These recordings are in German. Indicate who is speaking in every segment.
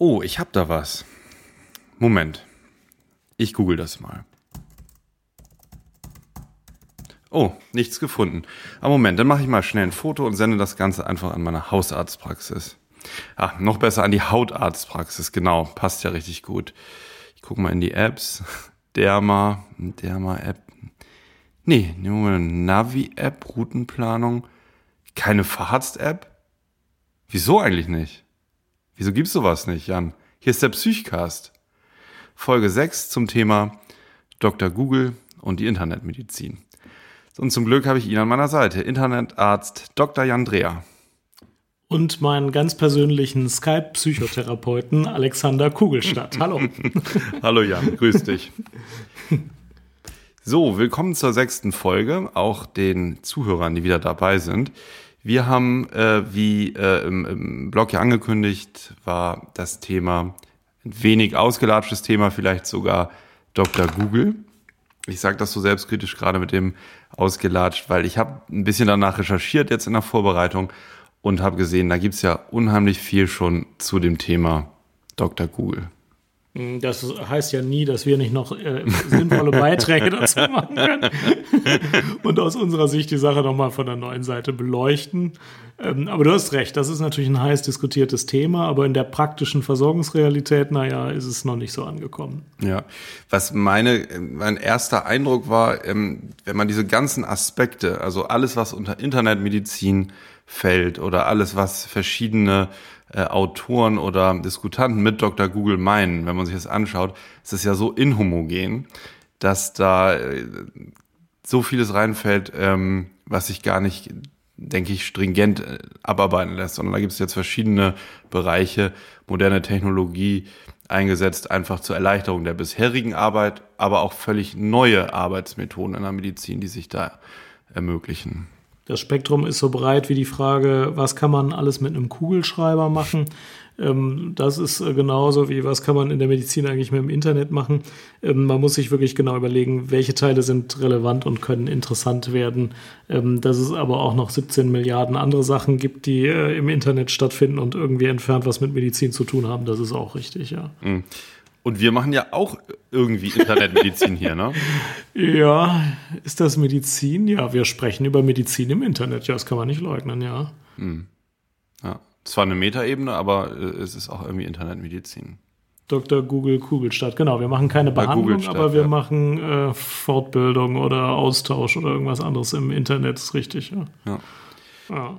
Speaker 1: Oh, ich hab da was. Moment. Ich google das mal. Oh, nichts gefunden. Aber Moment, dann mache ich mal schnell ein Foto und sende das Ganze einfach an meine Hausarztpraxis. Ah, noch besser an die Hautarztpraxis, genau. Passt ja richtig gut. Ich gucke mal in die Apps. Derma, Derma-App. Nee, nehmen wir eine Navi-App, Routenplanung. Keine Fahrrad-App? Wieso eigentlich nicht? Wieso gibt's sowas nicht, Jan? Hier ist der Psychcast. Folge 6 zum Thema Dr. Google und die Internetmedizin. Und zum Glück habe ich ihn an meiner Seite, Internetarzt Dr. Jan Dreher.
Speaker 2: Und meinen ganz persönlichen Skype-Psychotherapeuten Alexander Kugelstadt. Hallo.
Speaker 1: Hallo Jan, grüß dich. So, willkommen zur sechsten Folge, auch den Zuhörern, die wieder dabei sind. Wir haben, äh, wie äh, im, im Blog ja angekündigt, war das Thema ein wenig ausgelatschtes Thema, vielleicht sogar Dr. Google. Ich sage das so selbstkritisch gerade mit dem ausgelatscht, weil ich habe ein bisschen danach recherchiert jetzt in der Vorbereitung und habe gesehen, da gibt's ja unheimlich viel schon zu dem Thema Dr. Google.
Speaker 2: Das heißt ja nie, dass wir nicht noch äh, sinnvolle Beiträge dazu machen können und aus unserer Sicht die Sache nochmal von der neuen Seite beleuchten. Ähm, aber du hast recht, das ist natürlich ein heiß diskutiertes Thema, aber in der praktischen Versorgungsrealität, naja, ist es noch nicht so angekommen.
Speaker 1: Ja, was meine, mein erster Eindruck war, ähm, wenn man diese ganzen Aspekte, also alles, was unter Internetmedizin fällt oder alles, was verschiedene äh, Autoren oder Diskutanten mit Dr. Google meinen, wenn man sich das anschaut, ist es ja so inhomogen, dass da äh, so vieles reinfällt, ähm, was sich gar nicht, denke ich, stringent äh, abarbeiten lässt, sondern da gibt es jetzt verschiedene Bereiche, moderne Technologie eingesetzt, einfach zur Erleichterung der bisherigen Arbeit, aber auch völlig neue Arbeitsmethoden in der Medizin, die sich da ermöglichen.
Speaker 2: Das Spektrum ist so breit wie die Frage, was kann man alles mit einem Kugelschreiber machen? Ähm, das ist äh, genauso wie, was kann man in der Medizin eigentlich mit dem Internet machen? Ähm, man muss sich wirklich genau überlegen, welche Teile sind relevant und können interessant werden. Ähm, dass es aber auch noch 17 Milliarden andere Sachen gibt, die äh, im Internet stattfinden und irgendwie entfernt was mit Medizin zu tun haben, das ist auch richtig, ja.
Speaker 1: Mhm. Und wir machen ja auch irgendwie Internetmedizin hier, ne?
Speaker 2: Ja, ist das Medizin? Ja, wir sprechen über Medizin im Internet. Ja, das kann man nicht leugnen, ja. Hm.
Speaker 1: Ja, zwar eine Metaebene, aber äh, es ist auch irgendwie Internetmedizin.
Speaker 2: Dr. Google Kugelstadt, genau. Wir machen keine Behandlung, aber wir ja. machen äh, Fortbildung oder Austausch oder irgendwas anderes im Internet, ist richtig, ja.
Speaker 1: Ja, ja.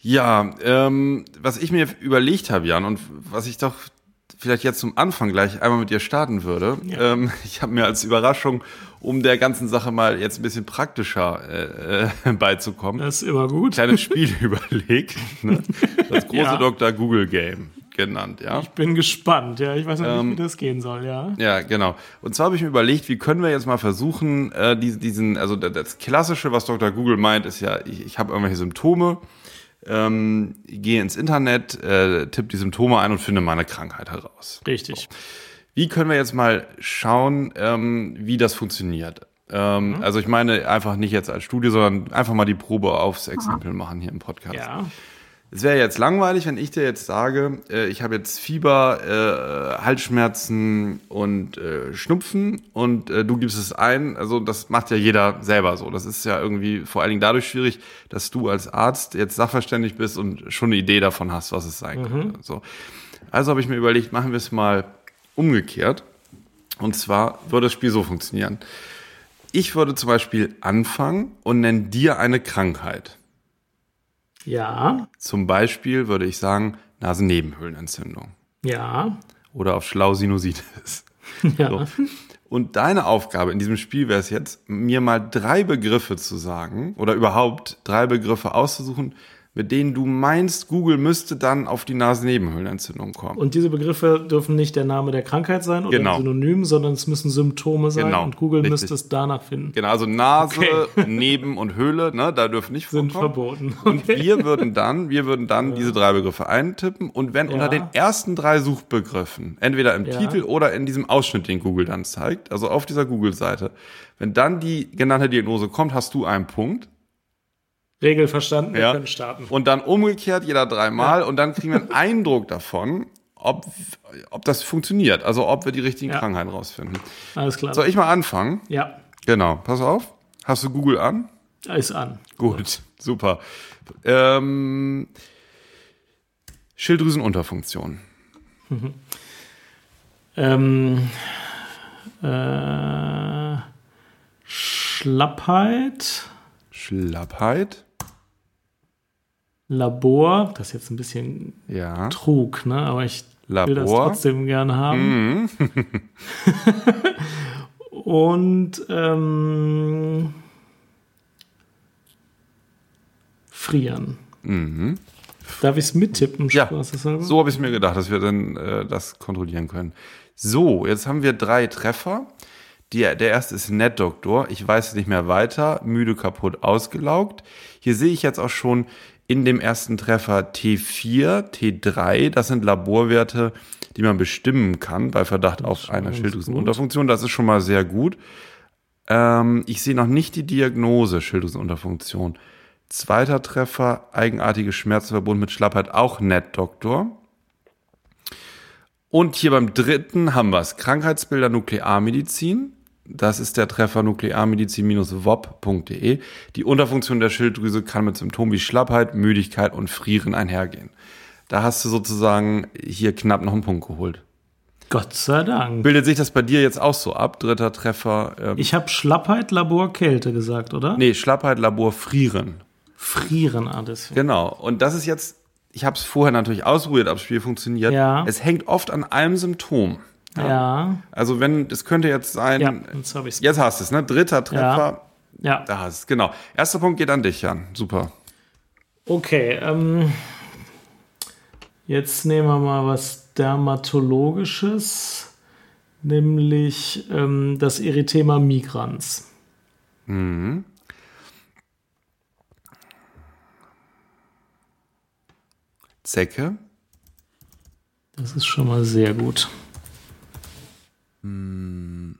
Speaker 1: ja ähm, was ich mir überlegt habe, Jan, und was ich doch vielleicht jetzt zum Anfang gleich einmal mit dir starten würde. Ja. Ähm, ich habe mir als Überraschung, um der ganzen Sache mal jetzt ein bisschen praktischer äh, äh, beizukommen,
Speaker 2: das ist immer gut.
Speaker 1: kleines Spiel überlegt. Ne? Das große ja. Dr. Google Game genannt, ja.
Speaker 2: Ich bin gespannt, ja. Ich weiß noch nicht, ähm, wie das gehen soll, ja.
Speaker 1: Ja, genau. Und zwar habe ich mir überlegt, wie können wir jetzt mal versuchen, äh, diesen, also das Klassische, was Dr. Google meint, ist ja, ich, ich habe irgendwelche Symptome ähm, gehe ins Internet, äh, tippe die Symptome ein und finde meine Krankheit heraus.
Speaker 2: Richtig. So.
Speaker 1: Wie können wir jetzt mal schauen, ähm, wie das funktioniert? Ähm, mhm. Also ich meine einfach nicht jetzt als Studie, sondern einfach mal die Probe aufs Exempel machen hier im Podcast. Ja. Es wäre jetzt langweilig, wenn ich dir jetzt sage, äh, ich habe jetzt Fieber, äh, Halsschmerzen und äh, Schnupfen und äh, du gibst es ein. Also das macht ja jeder selber so. Das ist ja irgendwie vor allen Dingen dadurch schwierig, dass du als Arzt jetzt sachverständig bist und schon eine Idee davon hast, was es sein mhm. könnte. So. Also habe ich mir überlegt, machen wir es mal umgekehrt. Und zwar würde das Spiel so funktionieren. Ich würde zum Beispiel anfangen und nenne dir eine Krankheit.
Speaker 2: Ja.
Speaker 1: Zum Beispiel würde ich sagen Nasennebenhöhlenentzündung.
Speaker 2: Ja.
Speaker 1: Oder auf schlau Sinusitis. Ja. So. Und deine Aufgabe in diesem Spiel wäre es jetzt, mir mal drei Begriffe zu sagen oder überhaupt drei Begriffe auszusuchen, mit denen du meinst, Google müsste dann auf die Nasennebenhöhlenentzündung kommen.
Speaker 2: Und diese Begriffe dürfen nicht der Name der Krankheit sein oder genau. ein Synonym, sondern es müssen Symptome sein genau. und Google Richtig. müsste es danach finden.
Speaker 1: Genau, also Nase, okay. Neben und Höhle, ne, da dürfen nicht
Speaker 2: Sind verboten.
Speaker 1: Okay. Und wir würden dann, wir würden dann ja. diese drei Begriffe eintippen und wenn ja. unter den ersten drei Suchbegriffen, entweder im ja. Titel oder in diesem Ausschnitt, den Google dann zeigt, also auf dieser Google-Seite, wenn dann die genannte Diagnose kommt, hast du einen Punkt.
Speaker 2: Regel verstanden, wir ja. können starten.
Speaker 1: Und dann umgekehrt jeder dreimal ja. und dann kriegen wir einen Eindruck davon, ob, ob das funktioniert. Also ob wir die richtigen ja. Krankheiten rausfinden.
Speaker 2: Alles klar.
Speaker 1: Soll ich mal anfangen?
Speaker 2: Ja.
Speaker 1: Genau, pass auf. Hast du Google an?
Speaker 2: Ist an.
Speaker 1: Gut, super. Ähm, Schilddrüsenunterfunktion. Mhm.
Speaker 2: Ähm, äh, Schlappheit.
Speaker 1: Schlappheit.
Speaker 2: Labor, das ist jetzt ein bisschen
Speaker 1: ja.
Speaker 2: Trug, ne? aber ich
Speaker 1: Labor.
Speaker 2: will das trotzdem gerne haben. Mhm. Und ähm, frieren.
Speaker 1: Mhm.
Speaker 2: Darf ich es mittippen?
Speaker 1: Ja, so habe ich mir gedacht, dass wir dann äh, das kontrollieren können. So, jetzt haben wir drei Treffer. Die, der erste ist NetDoktor. Ich weiß nicht mehr weiter. Müde, kaputt, ausgelaugt. Hier sehe ich jetzt auch schon in dem ersten Treffer T4, T3. Das sind Laborwerte, die man bestimmen kann bei Verdacht auf eine Schilddrüsenunterfunktion. Das ist schon mal sehr gut. Ähm, ich sehe noch nicht die Diagnose Schilddrüsenunterfunktion. Zweiter Treffer, eigenartige Schmerzen verbunden mit Schlappheit, auch nett, Doktor. Und hier beim dritten haben wir es. Krankheitsbilder Nuklearmedizin. Das ist der Treffer nuklearmedizin-wop.de. Die Unterfunktion der Schilddrüse kann mit Symptomen wie Schlappheit, Müdigkeit und Frieren einhergehen. Da hast du sozusagen hier knapp noch einen Punkt geholt.
Speaker 2: Gott sei Dank.
Speaker 1: Bildet sich das bei dir jetzt auch so ab? Dritter Treffer.
Speaker 2: Ähm ich habe Schlappheit, Labor, Kälte gesagt, oder?
Speaker 1: Nee, Schlappheit, Labor, Frieren.
Speaker 2: Frieren alles.
Speaker 1: Genau. Und das ist jetzt, ich habe es vorher natürlich ausprobiert, ob das Spiel funktioniert.
Speaker 2: Ja.
Speaker 1: Es hängt oft an einem Symptom.
Speaker 2: Ja. ja.
Speaker 1: Also wenn, das könnte jetzt sein.
Speaker 2: Ja, jetzt habe ich
Speaker 1: Jetzt hast du es, ne? Dritter Treffer.
Speaker 2: Ja. ja.
Speaker 1: Da hast du es, genau. Erster Punkt geht an dich, Jan. Super.
Speaker 2: Okay, ähm, jetzt nehmen wir mal was Dermatologisches, nämlich ähm, das Erythema migrans.
Speaker 1: Mhm. Zecke.
Speaker 2: Das ist schon mal sehr gut.
Speaker 1: Hm.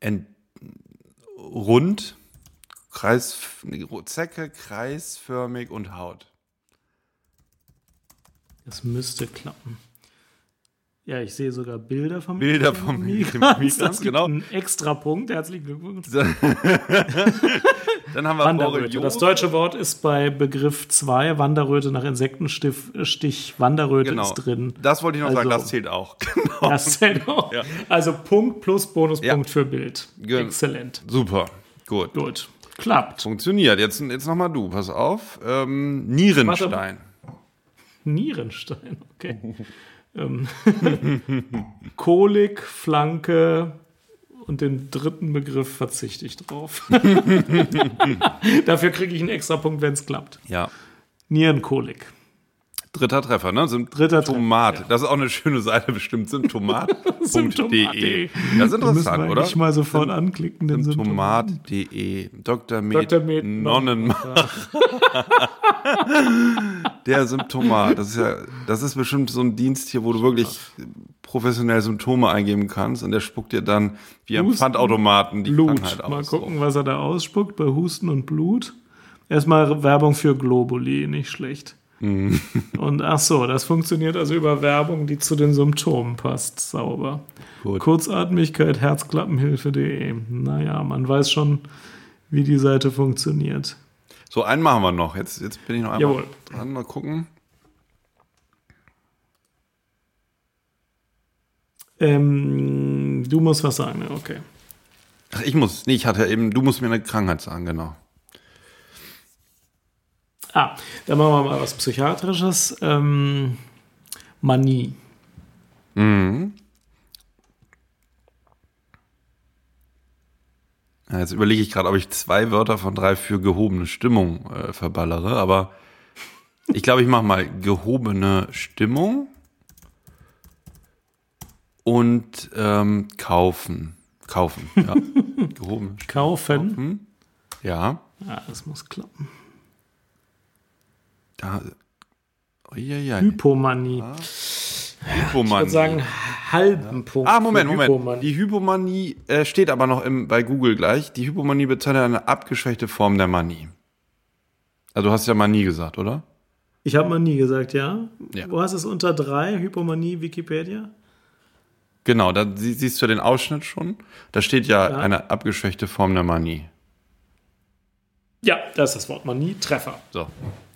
Speaker 1: Ent rund, Kreis, Zecke, kreisförmig und Haut.
Speaker 2: Das müsste klappen. Ja, ich sehe sogar Bilder vom
Speaker 1: Bilder vom Migrans.
Speaker 2: Das genau. Ein extra Punkt. Herzlichen Glückwunsch.
Speaker 1: Dann haben wir
Speaker 2: Wanderröte. Das deutsche Wort ist bei Begriff 2, Wanderröte nach Insektenstich, Wanderröte
Speaker 1: genau.
Speaker 2: ist drin.
Speaker 1: Das wollte ich noch also, sagen, das zählt auch.
Speaker 2: Genau. Das zählt auch. Ja. Also Punkt plus Bonuspunkt ja. für Bild. Exzellent.
Speaker 1: Super. Gut.
Speaker 2: Gut. Klappt.
Speaker 1: Funktioniert. Jetzt, jetzt nochmal du, pass auf. Ähm, Nierenstein.
Speaker 2: Nierenstein, okay. Ähm, Kolik, Flanke und den dritten Begriff verzichte ich drauf. Dafür kriege ich einen extra Punkt, wenn es klappt.
Speaker 1: Ja.
Speaker 2: Nierenkolik.
Speaker 1: Dritter Treffer, ne? Symptomat.
Speaker 2: Treffer,
Speaker 1: ja. Das ist auch eine schöne Seite bestimmt. Symptomat.de. Das ist interessant, oder?
Speaker 2: Ich mal sofort anklicken.
Speaker 1: Den Symptomat.de. Dr. Med,
Speaker 2: Dr. Med
Speaker 1: Nonnenmach. Der Symptomat. Das ist ja, das ist bestimmt so ein Dienst hier, wo du wirklich professionell Symptome eingeben kannst und der spuckt dir dann wie am Pfandautomaten die
Speaker 2: Blut.
Speaker 1: Krankheit aus.
Speaker 2: Mal gucken, was er da ausspuckt bei Husten und Blut. Erstmal Werbung für Globuli, nicht schlecht.
Speaker 1: Mhm.
Speaker 2: Und ach so, das funktioniert also über Werbung, die zu den Symptomen passt. Sauber.
Speaker 1: Gut.
Speaker 2: Kurzatmigkeit, Herzklappenhilfe.de. Naja, man weiß schon, wie die Seite funktioniert.
Speaker 1: So, einen machen wir noch. Jetzt, jetzt bin ich noch einmal
Speaker 2: Jawohl.
Speaker 1: dran. Mal gucken.
Speaker 2: Ähm, du musst was sagen, okay.
Speaker 1: Ach, ich muss. Nee, ich hatte eben, du musst mir eine Krankheit sagen, genau.
Speaker 2: Ah, dann machen wir mal was Psychiatrisches. Ähm, Manie.
Speaker 1: Mhm. Ja, jetzt überlege ich gerade, ob ich zwei Wörter von drei für gehobene Stimmung äh, verballere, aber ich glaube, ich mache mal gehobene Stimmung und ähm, kaufen. Kaufen, ja.
Speaker 2: Gehoben. Kaufen.
Speaker 1: kaufen. Ja.
Speaker 2: Ja, das muss klappen.
Speaker 1: Da. Oh, ja, ja.
Speaker 2: Hypomanie.
Speaker 1: Ah. Hypomanie. Ich
Speaker 2: würde sagen, halben Punkt.
Speaker 1: Ah, Moment, Moment. Hypomanie. Die Hypomanie äh, steht aber noch im, bei Google gleich. Die Hypomanie bezeichnet eine abgeschwächte Form der Manie. Also du hast ja Manie gesagt, oder?
Speaker 2: Ich habe Manie gesagt, ja? ja. Wo hast du es unter drei? Hypomanie, Wikipedia?
Speaker 1: Genau, da siehst du den Ausschnitt schon. Da steht ja, ja. eine abgeschwächte Form der Manie.
Speaker 2: Ja, das ist das Wort Manie. Treffer.
Speaker 1: So.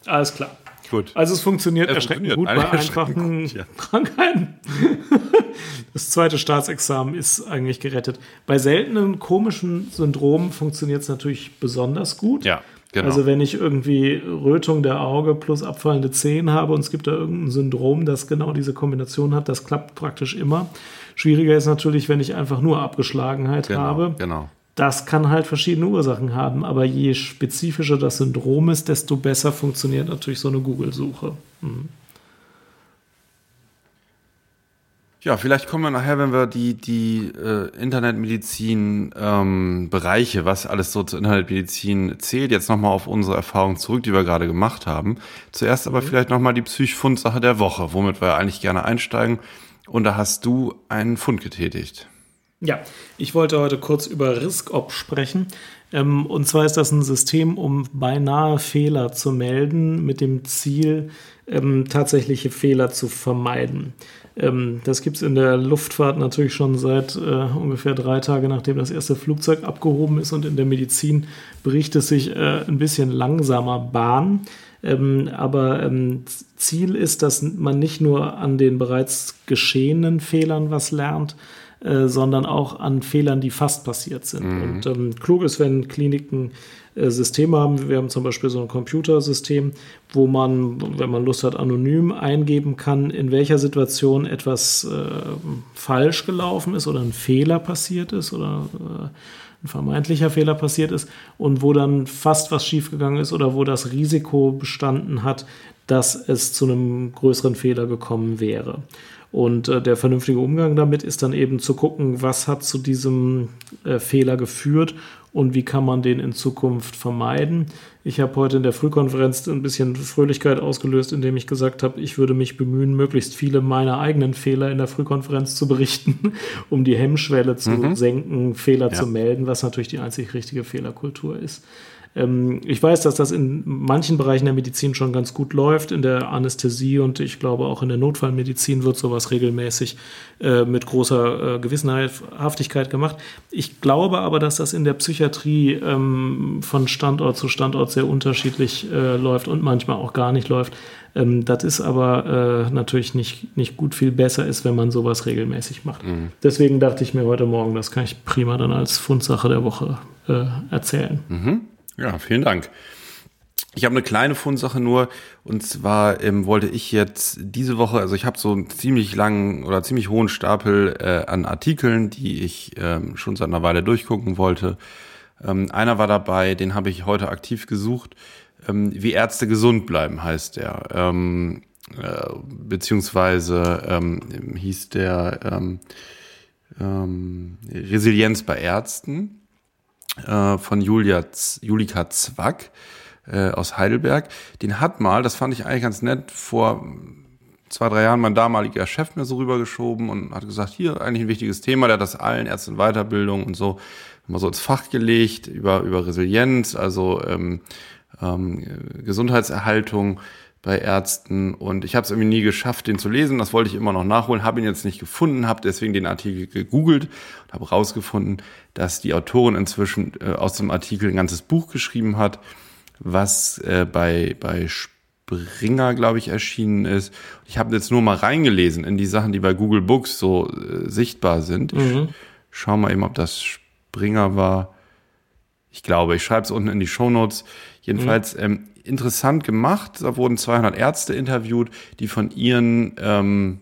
Speaker 2: Alles klar.
Speaker 1: Gut.
Speaker 2: Also es funktioniert es erschreckend funktioniert. gut bei einfachen gut, ja. Krankheiten. Das zweite Staatsexamen ist eigentlich gerettet. Bei seltenen komischen Syndromen funktioniert es natürlich besonders gut.
Speaker 1: Ja. Genau.
Speaker 2: Also wenn ich irgendwie Rötung der Auge plus abfallende Zehen habe und es gibt da irgendein Syndrom, das genau diese Kombination hat, das klappt praktisch immer. Schwieriger ist natürlich, wenn ich einfach nur Abgeschlagenheit
Speaker 1: genau,
Speaker 2: habe.
Speaker 1: Genau.
Speaker 2: Das kann halt verschiedene Ursachen haben, aber je spezifischer das Syndrom ist, desto besser funktioniert natürlich so eine Google-Suche. Mhm.
Speaker 1: Ja, vielleicht kommen wir nachher, wenn wir die, die äh, Internetmedizin-Bereiche, ähm, was alles so zur Internetmedizin zählt, jetzt nochmal auf unsere Erfahrung zurück, die wir gerade gemacht haben. Zuerst aber mhm. vielleicht nochmal die Psychfundsache der Woche, womit wir eigentlich gerne einsteigen. Und da hast du einen Fund getätigt.
Speaker 2: Ja, ich wollte heute kurz über RiskOp sprechen. Ähm, und zwar ist das ein System, um beinahe Fehler zu melden, mit dem Ziel, ähm, tatsächliche Fehler zu vermeiden. Ähm, das gibt es in der Luftfahrt natürlich schon seit äh, ungefähr drei Tagen, nachdem das erste Flugzeug abgehoben ist. Und in der Medizin berichtet es sich äh, ein bisschen langsamer Bahn. Ähm, aber ähm, Ziel ist, dass man nicht nur an den bereits geschehenen Fehlern was lernt, äh, sondern auch an Fehlern, die fast passiert sind. Mhm. Und ähm, klug ist, wenn Kliniken äh, Systeme haben. Wir haben zum Beispiel so ein Computersystem, wo man, wenn man Lust hat, anonym eingeben kann, in welcher Situation etwas äh, falsch gelaufen ist oder ein Fehler passiert ist oder äh, ein vermeintlicher Fehler passiert ist und wo dann fast was schiefgegangen ist oder wo das Risiko bestanden hat, dass es zu einem größeren Fehler gekommen wäre. Und äh, der vernünftige Umgang damit ist dann eben zu gucken, was hat zu diesem äh, Fehler geführt und wie kann man den in Zukunft vermeiden. Ich habe heute in der Frühkonferenz ein bisschen Fröhlichkeit ausgelöst, indem ich gesagt habe, ich würde mich bemühen, möglichst viele meiner eigenen Fehler in der Frühkonferenz zu berichten, um die Hemmschwelle zu mhm. senken, Fehler ja. zu melden, was natürlich die einzig richtige Fehlerkultur ist. Ähm, ich weiß, dass das in manchen Bereichen der Medizin schon ganz gut läuft, in der Anästhesie und ich glaube auch in der Notfallmedizin wird sowas regelmäßig äh, mit großer äh, Gewissenhaftigkeit gemacht. Ich glaube aber, dass das in der Psychiatrie ähm, von Standort zu Standort sehr unterschiedlich äh, läuft und manchmal auch gar nicht läuft. Ähm, das ist aber äh, natürlich nicht, nicht gut viel besser ist, wenn man sowas regelmäßig macht. Mhm. Deswegen dachte ich mir heute Morgen, das kann ich prima dann als Fundsache der Woche äh, erzählen.
Speaker 1: Mhm. Ja, vielen Dank. Ich habe eine kleine Fundsache nur, und zwar ähm, wollte ich jetzt diese Woche, also ich habe so einen ziemlich langen oder ziemlich hohen Stapel äh, an Artikeln, die ich ähm, schon seit einer Weile durchgucken wollte. Ähm, einer war dabei, den habe ich heute aktiv gesucht. Ähm, wie Ärzte gesund bleiben heißt der. Ähm, äh, beziehungsweise ähm, hieß der ähm, ähm, Resilienz bei Ärzten äh, von Julia, Julika Zwack äh, aus Heidelberg. Den hat mal, das fand ich eigentlich ganz nett, vor zwei, drei Jahren mein damaliger Chef mir so rübergeschoben und hat gesagt, hier eigentlich ein wichtiges Thema, der hat das allen Ärzten Weiterbildung und so mal so ins Fach gelegt über, über Resilienz, also ähm, ähm, Gesundheitserhaltung bei Ärzten und ich habe es irgendwie nie geschafft, den zu lesen. Das wollte ich immer noch nachholen, habe ihn jetzt nicht gefunden, habe deswegen den Artikel gegoogelt und habe rausgefunden, dass die Autorin inzwischen äh, aus dem Artikel ein ganzes Buch geschrieben hat, was äh, bei bei Springer, glaube ich, erschienen ist. Ich habe jetzt nur mal reingelesen in die Sachen, die bei Google Books so äh, sichtbar sind. Mhm. Ich schau mal eben, ob das Springer war. Ich glaube, ich schreibe es unten in die Show Notes. Jedenfalls mhm. ähm, interessant gemacht. Da wurden 200 Ärzte interviewt, die von ihren ähm,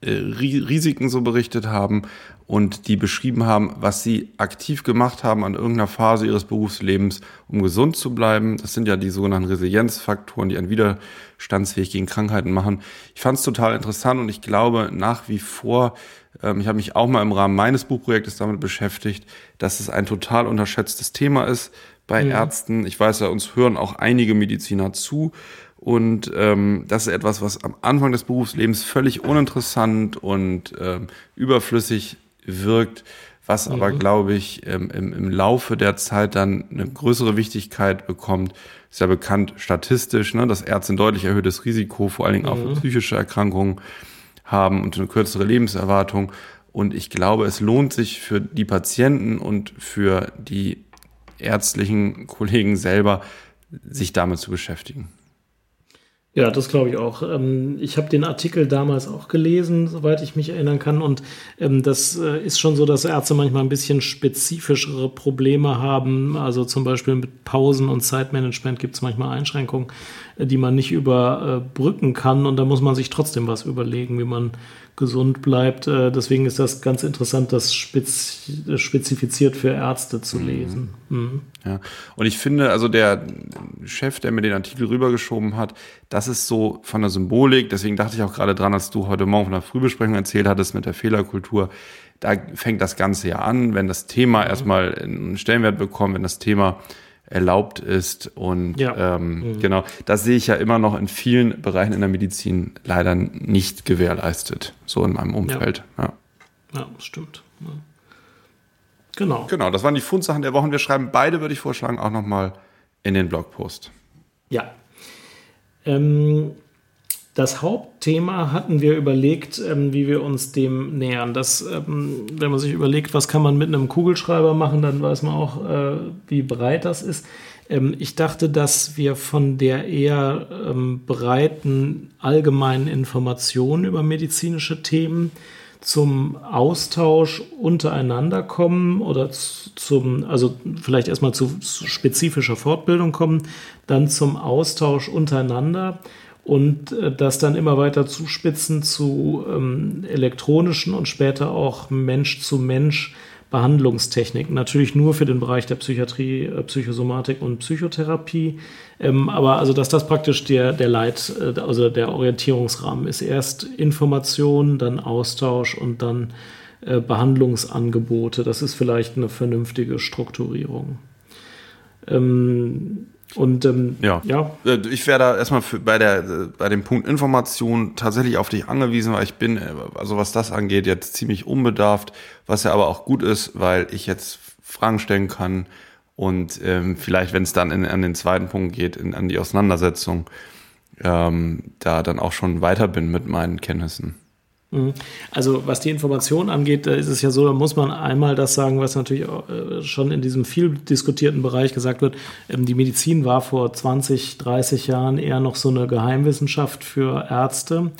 Speaker 1: äh, Risiken so berichtet haben und die beschrieben haben, was sie aktiv gemacht haben an irgendeiner Phase ihres Berufslebens, um gesund zu bleiben. Das sind ja die sogenannten Resilienzfaktoren, die einen widerstandsfähig gegen Krankheiten machen. Ich fand es total interessant und ich glaube nach wie vor, ähm, ich habe mich auch mal im Rahmen meines Buchprojektes damit beschäftigt, dass es ein total unterschätztes Thema ist bei mhm. Ärzten. Ich weiß ja, uns hören auch einige Mediziner zu. Und ähm, das ist etwas, was am Anfang des Berufslebens völlig uninteressant und ähm, überflüssig wirkt. was mhm. aber, glaube ich, im, im, im Laufe der Zeit dann eine größere Wichtigkeit bekommt. Ist ja bekannt statistisch, ne, dass Ärzte ein deutlich erhöhtes Risiko, vor allen Dingen auch für mhm. psychische Erkrankungen haben und eine kürzere Lebenserwartung. Und ich glaube, es lohnt sich für die Patienten und für die ärztlichen Kollegen selber, sich damit zu beschäftigen.
Speaker 2: Ja, das glaube ich auch. Ähm, ich habe den Artikel damals auch gelesen, soweit ich mich erinnern kann. Und ähm, das äh, ist schon so, dass Ärzte manchmal ein bisschen spezifischere Probleme haben. Also zum Beispiel mit Pausen und Zeitmanagement gibt es manchmal Einschränkungen, äh, die man nicht überbrücken kann. Und da muss man sich trotzdem was überlegen, wie man gesund bleibt. Äh, deswegen ist das ganz interessant, das spezifiziert für Ärzte zu mhm. lesen. Mhm.
Speaker 1: Ja, und ich finde, also der Chef, der mir den Artikel rübergeschoben hat, das ist so von der Symbolik, deswegen dachte ich auch gerade dran, als du heute Morgen von der Frühbesprechung erzählt hattest mit der Fehlerkultur, da fängt das Ganze ja an, wenn das Thema mhm. erstmal einen Stellenwert bekommt, wenn das Thema erlaubt ist. Und ja. ähm, mhm. genau, das sehe ich ja immer noch in vielen Bereichen in der Medizin leider nicht gewährleistet, so in meinem Umfeld.
Speaker 2: Ja, ja. ja stimmt. Ja. Genau.
Speaker 1: Genau, das waren die Fundsachen der Wochen. Wir schreiben beide, würde ich vorschlagen, auch nochmal in den Blogpost.
Speaker 2: Ja. Ähm, das Hauptthema hatten wir überlegt, ähm, wie wir uns dem nähern. Das, ähm, wenn man sich überlegt, was kann man mit einem Kugelschreiber machen, dann weiß man auch, äh, wie breit das ist. Ähm, ich dachte, dass wir von der eher ähm, breiten allgemeinen Information über medizinische Themen zum Austausch untereinander kommen oder zum, also vielleicht erstmal zu spezifischer Fortbildung kommen, dann zum Austausch untereinander und äh, das dann immer weiter zuspitzen zu ähm, elektronischen und später auch Mensch-zu-Mensch Behandlungstechniken. Natürlich nur für den Bereich der Psychiatrie, äh, Psychosomatik und Psychotherapie. Ähm, aber also, dass das praktisch der, der Leit, äh, also der Orientierungsrahmen ist. Erst Information, dann Austausch und dann äh, Behandlungsangebote. Das ist vielleicht eine vernünftige Strukturierung.
Speaker 1: Ähm, und ähm, ja. ja. Äh, ich wäre da erstmal für, bei, der, bei dem Punkt Information tatsächlich auf dich angewiesen, weil ich bin, äh, also was das angeht, jetzt ziemlich unbedarft, was ja aber auch gut ist, weil ich jetzt Fragen stellen kann und ähm, vielleicht, wenn es dann in, an den zweiten Punkt geht, in, an die Auseinandersetzung, ähm, da dann auch schon weiter bin mit meinen Kenntnissen.
Speaker 2: Mhm. Also was die Information angeht, da ist es ja so, da muss man einmal das sagen, was natürlich äh, schon in diesem viel diskutierten Bereich gesagt wird. Ähm, die Medizin war vor 20, 30 Jahren eher noch so eine Geheimwissenschaft für Ärzte.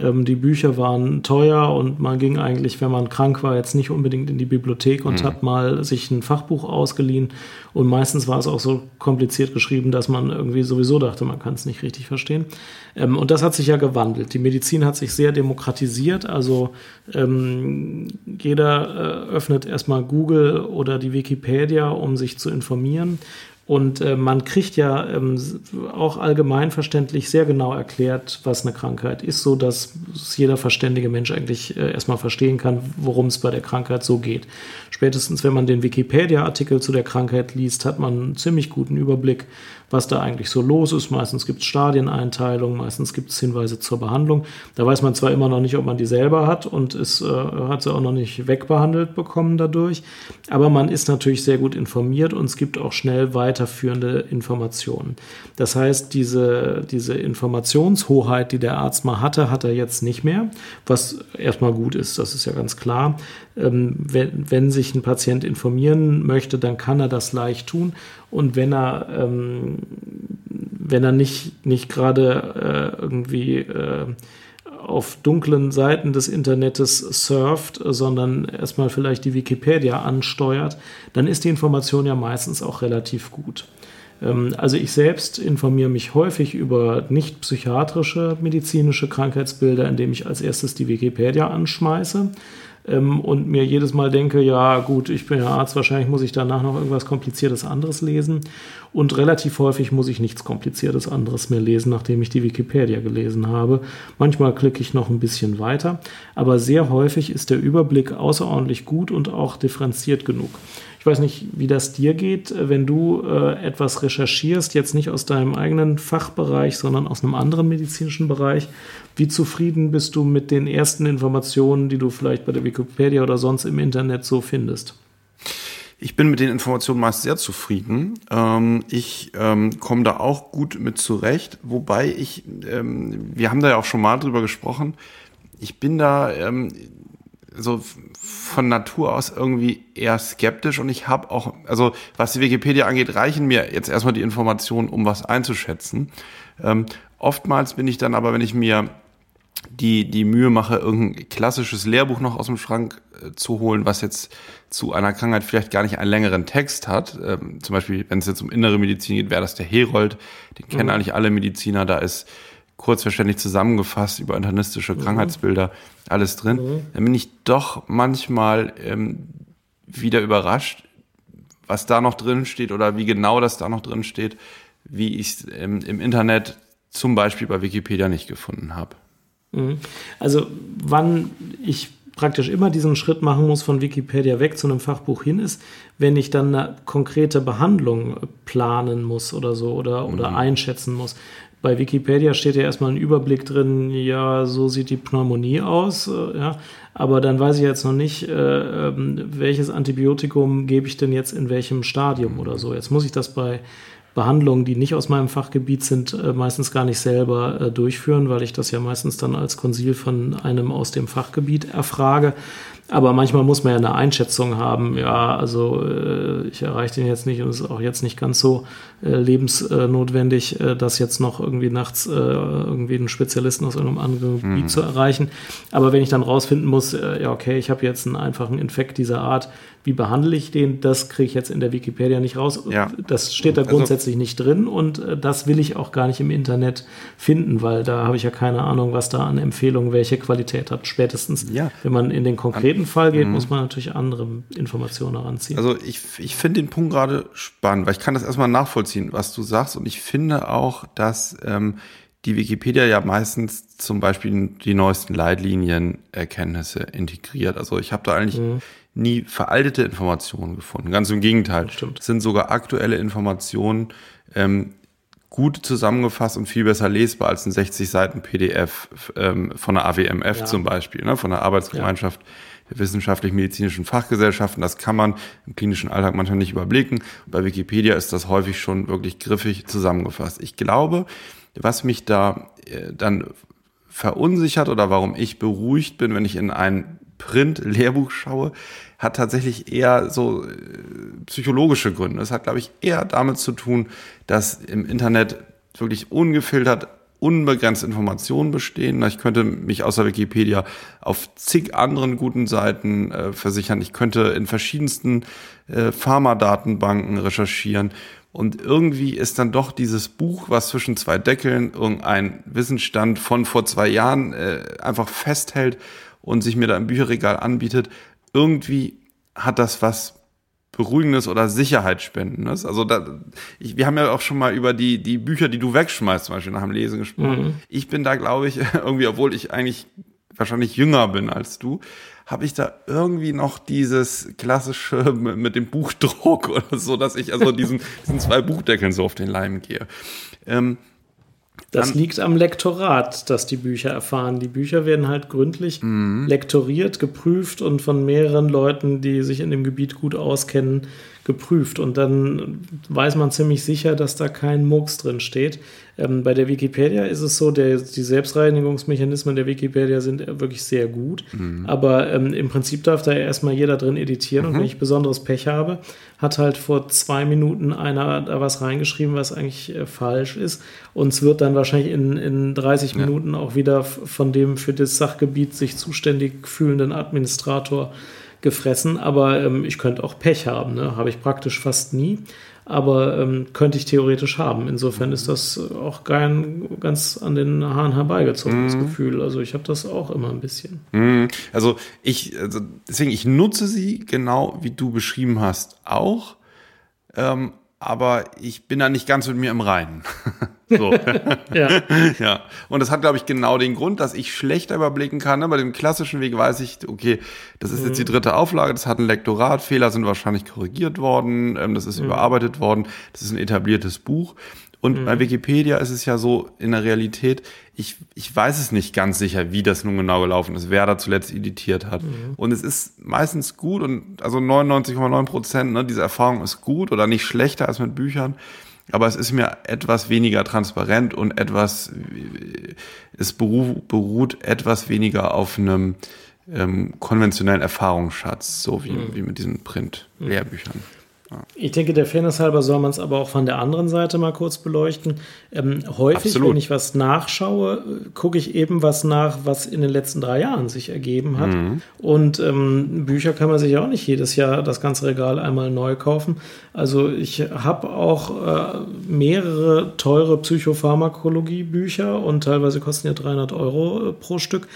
Speaker 2: Ähm, die Bücher waren teuer und man ging eigentlich, wenn man krank war, jetzt nicht unbedingt in die Bibliothek und mhm. hat mal sich ein Fachbuch ausgeliehen. Und meistens war es auch so kompliziert geschrieben, dass man irgendwie sowieso dachte, man kann es nicht richtig verstehen. Ähm, und das hat sich ja gewandelt. Die Medizin hat sich sehr demokratisiert. Also ähm, jeder äh, öffnet erstmal Google oder die Wikipedia, um sich zu informieren. Und äh, man kriegt ja ähm, auch allgemeinverständlich sehr genau erklärt, was eine Krankheit ist, so dass jeder verständige Mensch eigentlich äh, erstmal verstehen kann, worum es bei der Krankheit so geht. Spätestens, wenn man den Wikipedia-Artikel zu der Krankheit liest, hat man einen ziemlich guten Überblick, was da eigentlich so los ist. Meistens gibt es Stadieneinteilungen, meistens gibt es Hinweise zur Behandlung. Da weiß man zwar immer noch nicht, ob man die selber hat und es äh, hat sie auch noch nicht wegbehandelt bekommen dadurch, aber man ist natürlich sehr gut informiert und es gibt auch schnell weiterführende Informationen. Das heißt, diese, diese Informationshoheit, die der Arzt mal hatte, hat er jetzt nicht mehr, was erstmal gut ist, das ist ja ganz klar. Ähm, wenn, wenn sich ein Patient informieren möchte, dann kann er das leicht tun. Und wenn er, ähm, wenn er nicht, nicht gerade äh, irgendwie äh, auf dunklen Seiten des Internets surft, sondern erstmal vielleicht die Wikipedia ansteuert, dann ist die Information ja meistens auch relativ gut. Ähm, also ich selbst informiere mich häufig über nicht psychiatrische medizinische Krankheitsbilder, indem ich als erstes die Wikipedia anschmeiße ähm, und mir jedes Mal denke, ja gut, ich bin ja Arzt, wahrscheinlich muss ich danach noch irgendwas Kompliziertes anderes lesen. Und relativ häufig muss ich nichts Kompliziertes anderes mehr lesen, nachdem ich die Wikipedia gelesen habe. Manchmal klicke ich noch ein bisschen weiter, aber sehr häufig ist der Überblick außerordentlich gut und auch differenziert genug. Ich weiß nicht, wie das dir geht, wenn du äh, etwas recherchierst, jetzt nicht aus deinem eigenen Fachbereich, sondern aus einem anderen medizinischen Bereich. Wie zufrieden bist du mit den ersten Informationen, die du vielleicht bei der Wikipedia oder sonst im Internet so findest?
Speaker 1: Ich bin mit den Informationen meist sehr zufrieden. Ähm, ich ähm, komme da auch gut mit zurecht, wobei ich, ähm, wir haben da ja auch schon mal drüber gesprochen, ich bin da so von Natur aus irgendwie eher skeptisch und ich habe auch, also was die Wikipedia angeht, reichen mir jetzt erstmal die Informationen, um was einzuschätzen. Ähm, oftmals bin ich dann aber, wenn ich mir die, die Mühe mache, irgendein klassisches Lehrbuch noch aus dem Schrank äh, zu holen, was jetzt zu einer Krankheit vielleicht gar nicht einen längeren Text hat. Ähm, zum Beispiel, wenn es jetzt um innere Medizin geht, wäre das der Herold. Den kennen mhm. eigentlich alle Mediziner. Da ist kurzverständlich zusammengefasst über internistische mhm. Krankheitsbilder alles drin. Mhm. Dann bin ich doch manchmal ähm, wieder überrascht, was da noch drin steht oder wie genau das da noch drin steht, wie ich es ähm, im Internet zum Beispiel bei Wikipedia nicht gefunden habe.
Speaker 2: Mhm. Also wann ich praktisch immer diesen Schritt machen muss, von Wikipedia weg zu einem Fachbuch hin ist, wenn ich dann eine konkrete Behandlung planen muss oder so oder, oder mhm. einschätzen muss. Bei Wikipedia steht ja erstmal ein Überblick drin, ja, so sieht die Pneumonie aus, äh, ja, aber dann weiß ich jetzt noch nicht, äh, ähm, welches Antibiotikum gebe ich denn jetzt in welchem Stadium oder so. Jetzt muss ich das bei Behandlungen, die nicht aus meinem Fachgebiet sind, äh, meistens gar nicht selber äh, durchführen, weil ich das ja meistens dann als Konsil von einem aus dem Fachgebiet erfrage. Aber manchmal muss man ja eine Einschätzung haben, ja, also äh, ich erreiche den jetzt nicht und ist auch jetzt nicht ganz so lebensnotwendig, äh, das jetzt noch irgendwie nachts äh, irgendwie einen Spezialisten aus irgendeinem anderen Gebiet mhm. zu erreichen. Aber wenn ich dann rausfinden muss, äh, ja, okay, ich habe jetzt einen einfachen Infekt dieser Art, wie behandle ich den, das kriege ich jetzt in der Wikipedia nicht raus. Ja. Das steht da also grundsätzlich also, nicht drin und äh, das will ich auch gar nicht im Internet finden, weil da habe ich ja keine Ahnung, was da an Empfehlungen welche Qualität hat. Spätestens, ja. wenn man in den konkreten Fall geht, mhm. muss man natürlich andere Informationen heranziehen.
Speaker 1: Also ich, ich finde den Punkt gerade spannend, weil ich kann das erstmal nachvollziehen, was du sagst und ich finde auch, dass ähm, die Wikipedia ja meistens zum Beispiel die neuesten Leitlinienerkenntnisse integriert. Also ich habe da eigentlich mhm nie veraltete Informationen gefunden. Ganz im Gegenteil. Stimmt. Es sind sogar aktuelle Informationen ähm, gut zusammengefasst und viel besser lesbar als ein 60 Seiten PDF ähm, von der AWMF ja. zum Beispiel, ne, von der Arbeitsgemeinschaft ja. Wissenschaftlich-medizinischen Fachgesellschaften. Das kann man im klinischen Alltag manchmal nicht überblicken. Bei Wikipedia ist das häufig schon wirklich griffig zusammengefasst. Ich glaube, was mich da äh, dann verunsichert oder warum ich beruhigt bin, wenn ich in ein Print-Lehrbuch schaue, hat tatsächlich eher so äh, psychologische Gründe. Es hat, glaube ich, eher damit zu tun, dass im Internet wirklich ungefiltert unbegrenzt Informationen bestehen. Ich könnte mich außer Wikipedia auf zig anderen guten Seiten äh, versichern. Ich könnte in verschiedensten äh, Pharmadatenbanken recherchieren. Und irgendwie ist dann doch dieses Buch, was zwischen zwei Deckeln irgendein Wissensstand von vor zwei Jahren äh, einfach festhält und sich mir da im Bücherregal anbietet, irgendwie hat das was Beruhigendes oder Sicherheitsspendendes. Also da, ich, wir haben ja auch schon mal über die, die Bücher, die du wegschmeißt, zum Beispiel nach dem Lesen gesprochen. Mhm. Ich bin da, glaube ich, irgendwie, obwohl ich eigentlich wahrscheinlich jünger bin als du, habe ich da irgendwie noch dieses klassische mit dem Buchdruck oder so, dass ich also diesen, diesen zwei Buchdeckeln so auf den Leim gehe. Ähm,
Speaker 2: das liegt am Lektorat, dass die Bücher erfahren. Die Bücher werden halt gründlich mhm. lektoriert, geprüft und von mehreren Leuten, die sich in dem Gebiet gut auskennen, geprüft. Und dann weiß man ziemlich sicher, dass da kein Murks drin steht. Ähm, bei der Wikipedia ist es so, der, die Selbstreinigungsmechanismen der Wikipedia sind wirklich sehr gut. Mhm. Aber ähm, im Prinzip darf da erstmal jeder drin editieren. Mhm. Und wenn ich besonderes Pech habe, hat halt vor zwei Minuten einer da was reingeschrieben, was eigentlich äh, falsch ist. Und es wird dann wahrscheinlich in, in 30 ja. Minuten auch wieder von dem für das Sachgebiet sich zuständig fühlenden Administrator gefressen. Aber ähm, ich könnte auch Pech haben. Ne? Habe ich praktisch fast nie aber ähm, könnte ich theoretisch haben. Insofern ist das auch kein ganz an den Haaren herbeigezogenes mm. Gefühl. Also ich habe das auch immer ein bisschen.
Speaker 1: Mm. Also ich, also deswegen, ich nutze sie genau wie du beschrieben hast auch, ähm, aber ich bin da nicht ganz mit mir im Reinen. So. ja. ja. Und das hat, glaube ich, genau den Grund, dass ich schlechter überblicken kann. Ne? Bei dem klassischen Weg weiß ich, okay, das ist mhm. jetzt die dritte Auflage, das hat ein Lektorat, Fehler sind wahrscheinlich korrigiert worden, ähm, das ist mhm. überarbeitet worden, das ist ein etabliertes Buch. Und mhm. bei Wikipedia ist es ja so in der Realität, ich, ich weiß es nicht ganz sicher, wie das nun genau gelaufen ist, wer da zuletzt editiert hat. Mhm. Und es ist meistens gut und also 99,9 Prozent, ne, diese Erfahrung ist gut oder nicht schlechter als mit Büchern. Aber es ist mir etwas weniger transparent und etwas, es beruht, beruht etwas weniger auf einem ähm, konventionellen Erfahrungsschatz, so wie, mhm. wie mit diesen Print-Lehrbüchern. Mhm.
Speaker 2: Ich denke, der Fairness halber soll man es aber auch von der anderen Seite mal kurz beleuchten. Ähm, häufig, Absolut. wenn ich was nachschaue, gucke ich eben was nach, was in den letzten drei Jahren sich ergeben hat. Mhm. Und ähm, Bücher kann man sich ja auch nicht jedes Jahr das ganze Regal einmal neu kaufen. Also ich habe auch äh, mehrere teure Psychopharmakologie-Bücher und teilweise kosten ja 300 Euro äh, pro Stück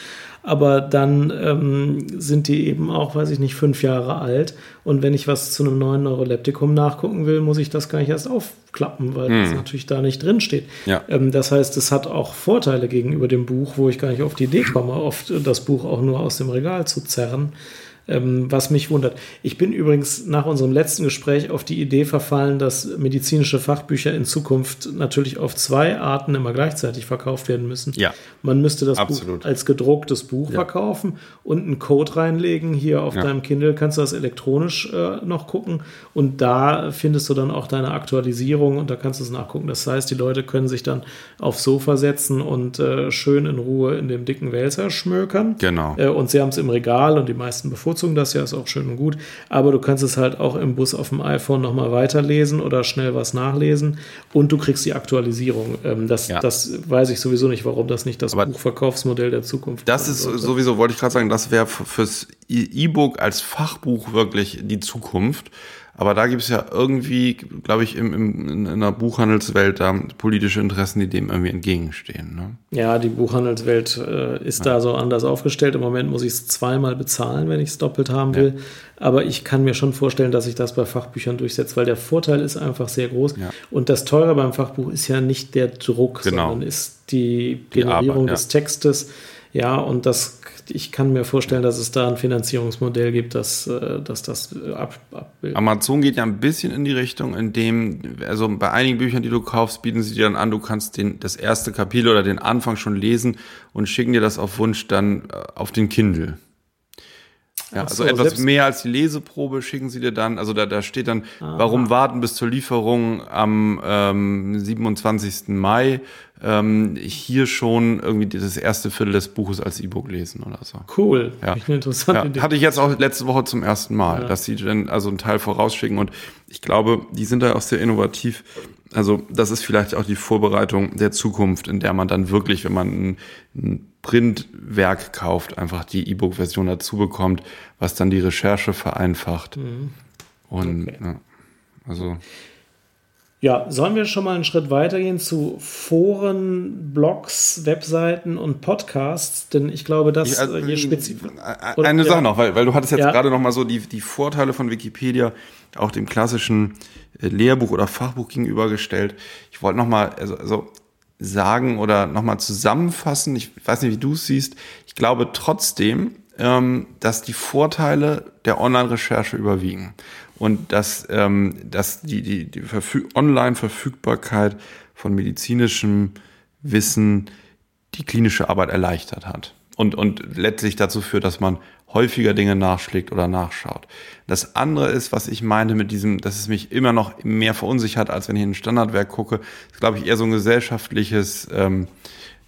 Speaker 2: aber dann ähm, sind die eben auch, weiß ich nicht, fünf Jahre alt. Und wenn ich was zu einem neuen Neuroleptikum nachgucken will, muss ich das gar nicht erst aufklappen, weil hm. das natürlich da nicht drin steht. Ja. Ähm, das heißt, es hat auch Vorteile gegenüber dem Buch, wo ich gar nicht auf die Idee komme, oft das Buch auch nur aus dem Regal zu zerren ähm, was mich wundert. Ich bin übrigens nach unserem letzten Gespräch auf die Idee verfallen, dass medizinische Fachbücher in Zukunft natürlich auf zwei Arten immer gleichzeitig verkauft werden müssen.
Speaker 1: Ja.
Speaker 2: Man müsste das Absolut. Buch als gedrucktes Buch ja. verkaufen und einen Code reinlegen. Hier auf ja. deinem Kindle kannst du das elektronisch äh, noch gucken und da findest du dann auch deine Aktualisierung und da kannst du es nachgucken. Das heißt, die Leute können sich dann aufs Sofa setzen und äh, schön in Ruhe in dem dicken Wälzer schmökern.
Speaker 1: Genau.
Speaker 2: Äh, und sie haben es im Regal und die meisten bevorzugen bevorzugen das ja, ist auch schön und gut. Aber du kannst es halt auch im Bus auf dem iPhone nochmal weiterlesen oder schnell was nachlesen und du kriegst die Aktualisierung. Ähm, das, ja. das weiß ich sowieso nicht, warum das nicht das Aber Buchverkaufsmodell der Zukunft
Speaker 1: Das ist sowieso, wollte ich gerade sagen, das wäre fürs E-Book als Fachbuch wirklich die Zukunft. Aber da gibt es ja irgendwie, glaube ich, im, im, in der Buchhandelswelt da politische Interessen, die dem irgendwie entgegenstehen. Ne?
Speaker 2: Ja, die Buchhandelswelt äh, ist ja. da so anders aufgestellt. Im Moment muss ich es zweimal bezahlen, wenn ich es doppelt haben will. Ja. Aber ich kann mir schon vorstellen, dass sich das bei Fachbüchern durchsetzt, weil der Vorteil ist einfach sehr groß. Ja. Und das Teure beim Fachbuch ist ja nicht der Druck, genau. sondern ist die, die Generierung Arbeit, des Textes. Ja, und das ich kann mir vorstellen, dass es da ein Finanzierungsmodell gibt, das, äh, dass das ab,
Speaker 1: abbildet. Amazon geht ja ein bisschen in die Richtung, in dem, also bei einigen Büchern, die du kaufst, bieten sie dir dann an, du kannst den, das erste Kapitel oder den Anfang schon lesen und schicken dir das auf Wunsch dann äh, auf den Kindle. Ja, also so, etwas mehr als die Leseprobe schicken sie dir dann. Also da, da steht dann, Aha. warum warten bis zur Lieferung am ähm, 27. Mai. Ähm, hier schon irgendwie das erste Viertel des Buches als E-Book lesen oder so.
Speaker 2: Cool.
Speaker 1: Ja. interessant. Ja. Hatte ich jetzt auch letzte Woche zum ersten Mal, ja. dass sie dann also einen Teil vorausschicken und ich glaube, die sind da auch sehr innovativ. Also das ist vielleicht auch die Vorbereitung der Zukunft, in der man dann wirklich, wenn man ein, Printwerk kauft, einfach die E-Book-Version dazu bekommt, was dann die Recherche vereinfacht. Mhm. Und okay. ja, also.
Speaker 2: Ja, sollen wir schon mal einen Schritt weitergehen zu Foren, Blogs, Webseiten und Podcasts? Denn ich glaube, dass also,
Speaker 1: je spezifisch. Eine Sache ja. noch, weil, weil du hattest jetzt ja. gerade noch mal so die, die Vorteile von Wikipedia auch dem klassischen äh, Lehrbuch oder Fachbuch gegenübergestellt. Ich wollte noch mal, also, also sagen oder nochmal zusammenfassen. Ich weiß nicht, wie du es siehst. Ich glaube trotzdem, ähm, dass die Vorteile der Online-Recherche überwiegen und dass, ähm, dass die, die, die Verfüg Online-Verfügbarkeit von medizinischem Wissen die klinische Arbeit erleichtert hat und, und letztlich dazu führt, dass man häufiger Dinge nachschlägt oder nachschaut. Das andere ist, was ich meinte mit diesem, dass es mich immer noch mehr verunsichert, als wenn ich in ein Standardwerk gucke, ist, glaube ich, eher so ein gesellschaftliches ähm,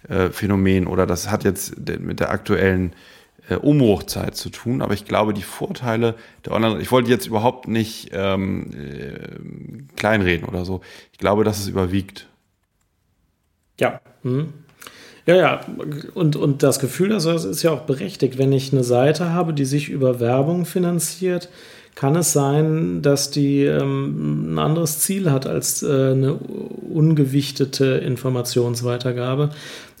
Speaker 1: äh, Phänomen oder das hat jetzt mit der aktuellen äh, Umbruchzeit zu tun, aber ich glaube, die Vorteile der Online, ich wollte jetzt überhaupt nicht ähm, äh, kleinreden oder so. Ich glaube, dass es überwiegt.
Speaker 2: Ja. Mhm. Ja, ja, und, und das Gefühl, das ist ja auch berechtigt. Wenn ich eine Seite habe, die sich über Werbung finanziert, kann es sein, dass die ähm, ein anderes Ziel hat als äh, eine ungewichtete Informationsweitergabe.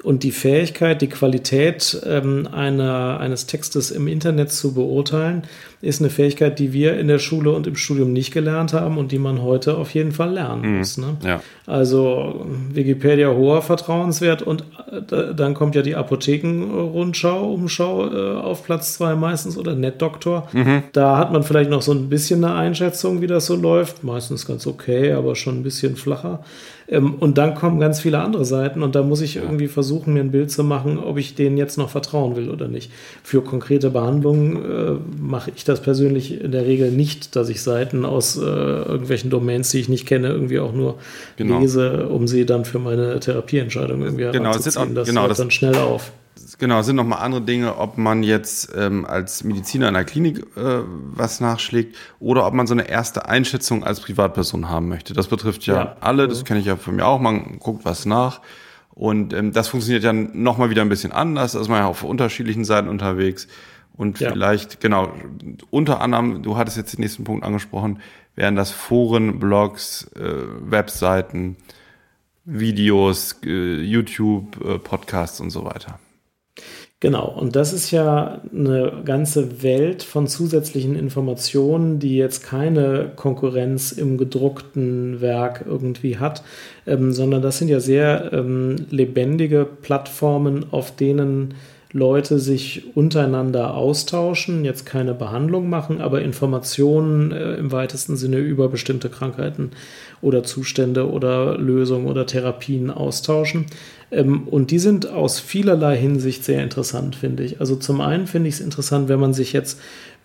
Speaker 2: Und die Fähigkeit, die Qualität ähm, einer, eines Textes im Internet zu beurteilen, ist eine Fähigkeit, die wir in der Schule und im Studium nicht gelernt haben und die man heute auf jeden Fall lernen mhm. muss. Ne? Ja. Also Wikipedia hoher Vertrauenswert und äh, dann kommt ja die Apothekenrundschau, Umschau äh, auf Platz zwei meistens oder NetDoktor. Mhm. Da hat man vielleicht noch so ein bisschen eine Einschätzung, wie das so läuft. Meistens ganz okay, aber schon ein bisschen flacher. Ähm, und dann kommen ganz viele andere Seiten und da muss ich irgendwie versuchen, mir ein Bild zu machen, ob ich denen jetzt noch vertrauen will oder nicht. Für konkrete Behandlungen äh, mache ich das persönlich in der Regel nicht, dass ich Seiten aus äh, irgendwelchen Domains, die ich nicht kenne, irgendwie auch nur genau. lese, um sie dann für meine Therapieentscheidung irgendwie
Speaker 1: genau. Das, auch, genau, das hört dann schnell auf genau, es sind nochmal andere Dinge, ob man jetzt ähm, als Mediziner in der Klinik äh, was nachschlägt oder ob man so eine erste Einschätzung als Privatperson haben möchte. Das betrifft ja, ja. alle, das kenne ich ja von mir auch. Man guckt was nach. Und ähm, das funktioniert ja nochmal wieder ein bisschen anders. Da ist man ja auf unterschiedlichen Seiten unterwegs. Und ja. vielleicht, genau, unter anderem, du hattest jetzt den nächsten Punkt angesprochen, wären das Foren, Blogs, äh, Webseiten, Videos, äh, YouTube, äh, Podcasts und so weiter.
Speaker 2: Genau, und das ist ja eine ganze Welt von zusätzlichen Informationen, die jetzt keine Konkurrenz im gedruckten Werk irgendwie hat, ähm, sondern das sind ja sehr ähm, lebendige Plattformen, auf denen Leute sich untereinander austauschen, jetzt keine Behandlung machen, aber Informationen äh, im weitesten Sinne über bestimmte Krankheiten oder Zustände oder Lösungen oder Therapien austauschen. Ähm, und die sind aus vielerlei Hinsicht sehr interessant, finde ich. Also zum einen finde ich es interessant, wenn man sich jetzt,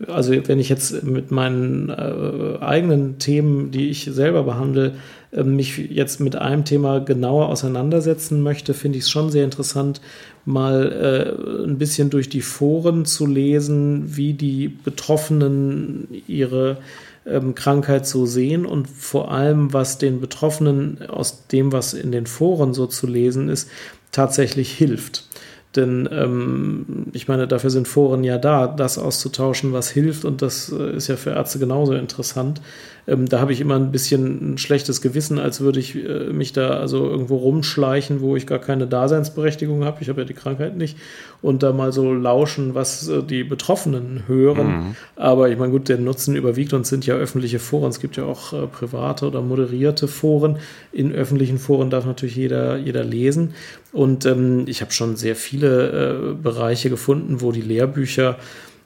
Speaker 2: also wenn ich jetzt mit meinen äh, eigenen Themen, die ich selber behandle, äh, mich jetzt mit einem Thema genauer auseinandersetzen möchte, finde ich es schon sehr interessant, mal äh, ein bisschen durch die Foren zu lesen, wie die Betroffenen ihre ähm, Krankheit so sehen und vor allem, was den Betroffenen aus dem, was in den Foren so zu lesen ist, tatsächlich hilft. Denn ähm, ich meine, dafür sind Foren ja da, das auszutauschen, was hilft. Und das äh, ist ja für Ärzte genauso interessant. Ähm, da habe ich immer ein bisschen ein schlechtes Gewissen, als würde ich äh, mich da also irgendwo rumschleichen, wo ich gar keine Daseinsberechtigung habe. Ich habe ja die Krankheit nicht. Und da mal so lauschen, was äh, die Betroffenen hören. Mhm. Aber ich meine, gut, der Nutzen überwiegt und sind ja öffentliche Foren. Es gibt ja auch äh, private oder moderierte Foren. In öffentlichen Foren darf natürlich jeder, jeder lesen. Und ähm, ich habe schon sehr viele äh, Bereiche gefunden, wo die Lehrbücher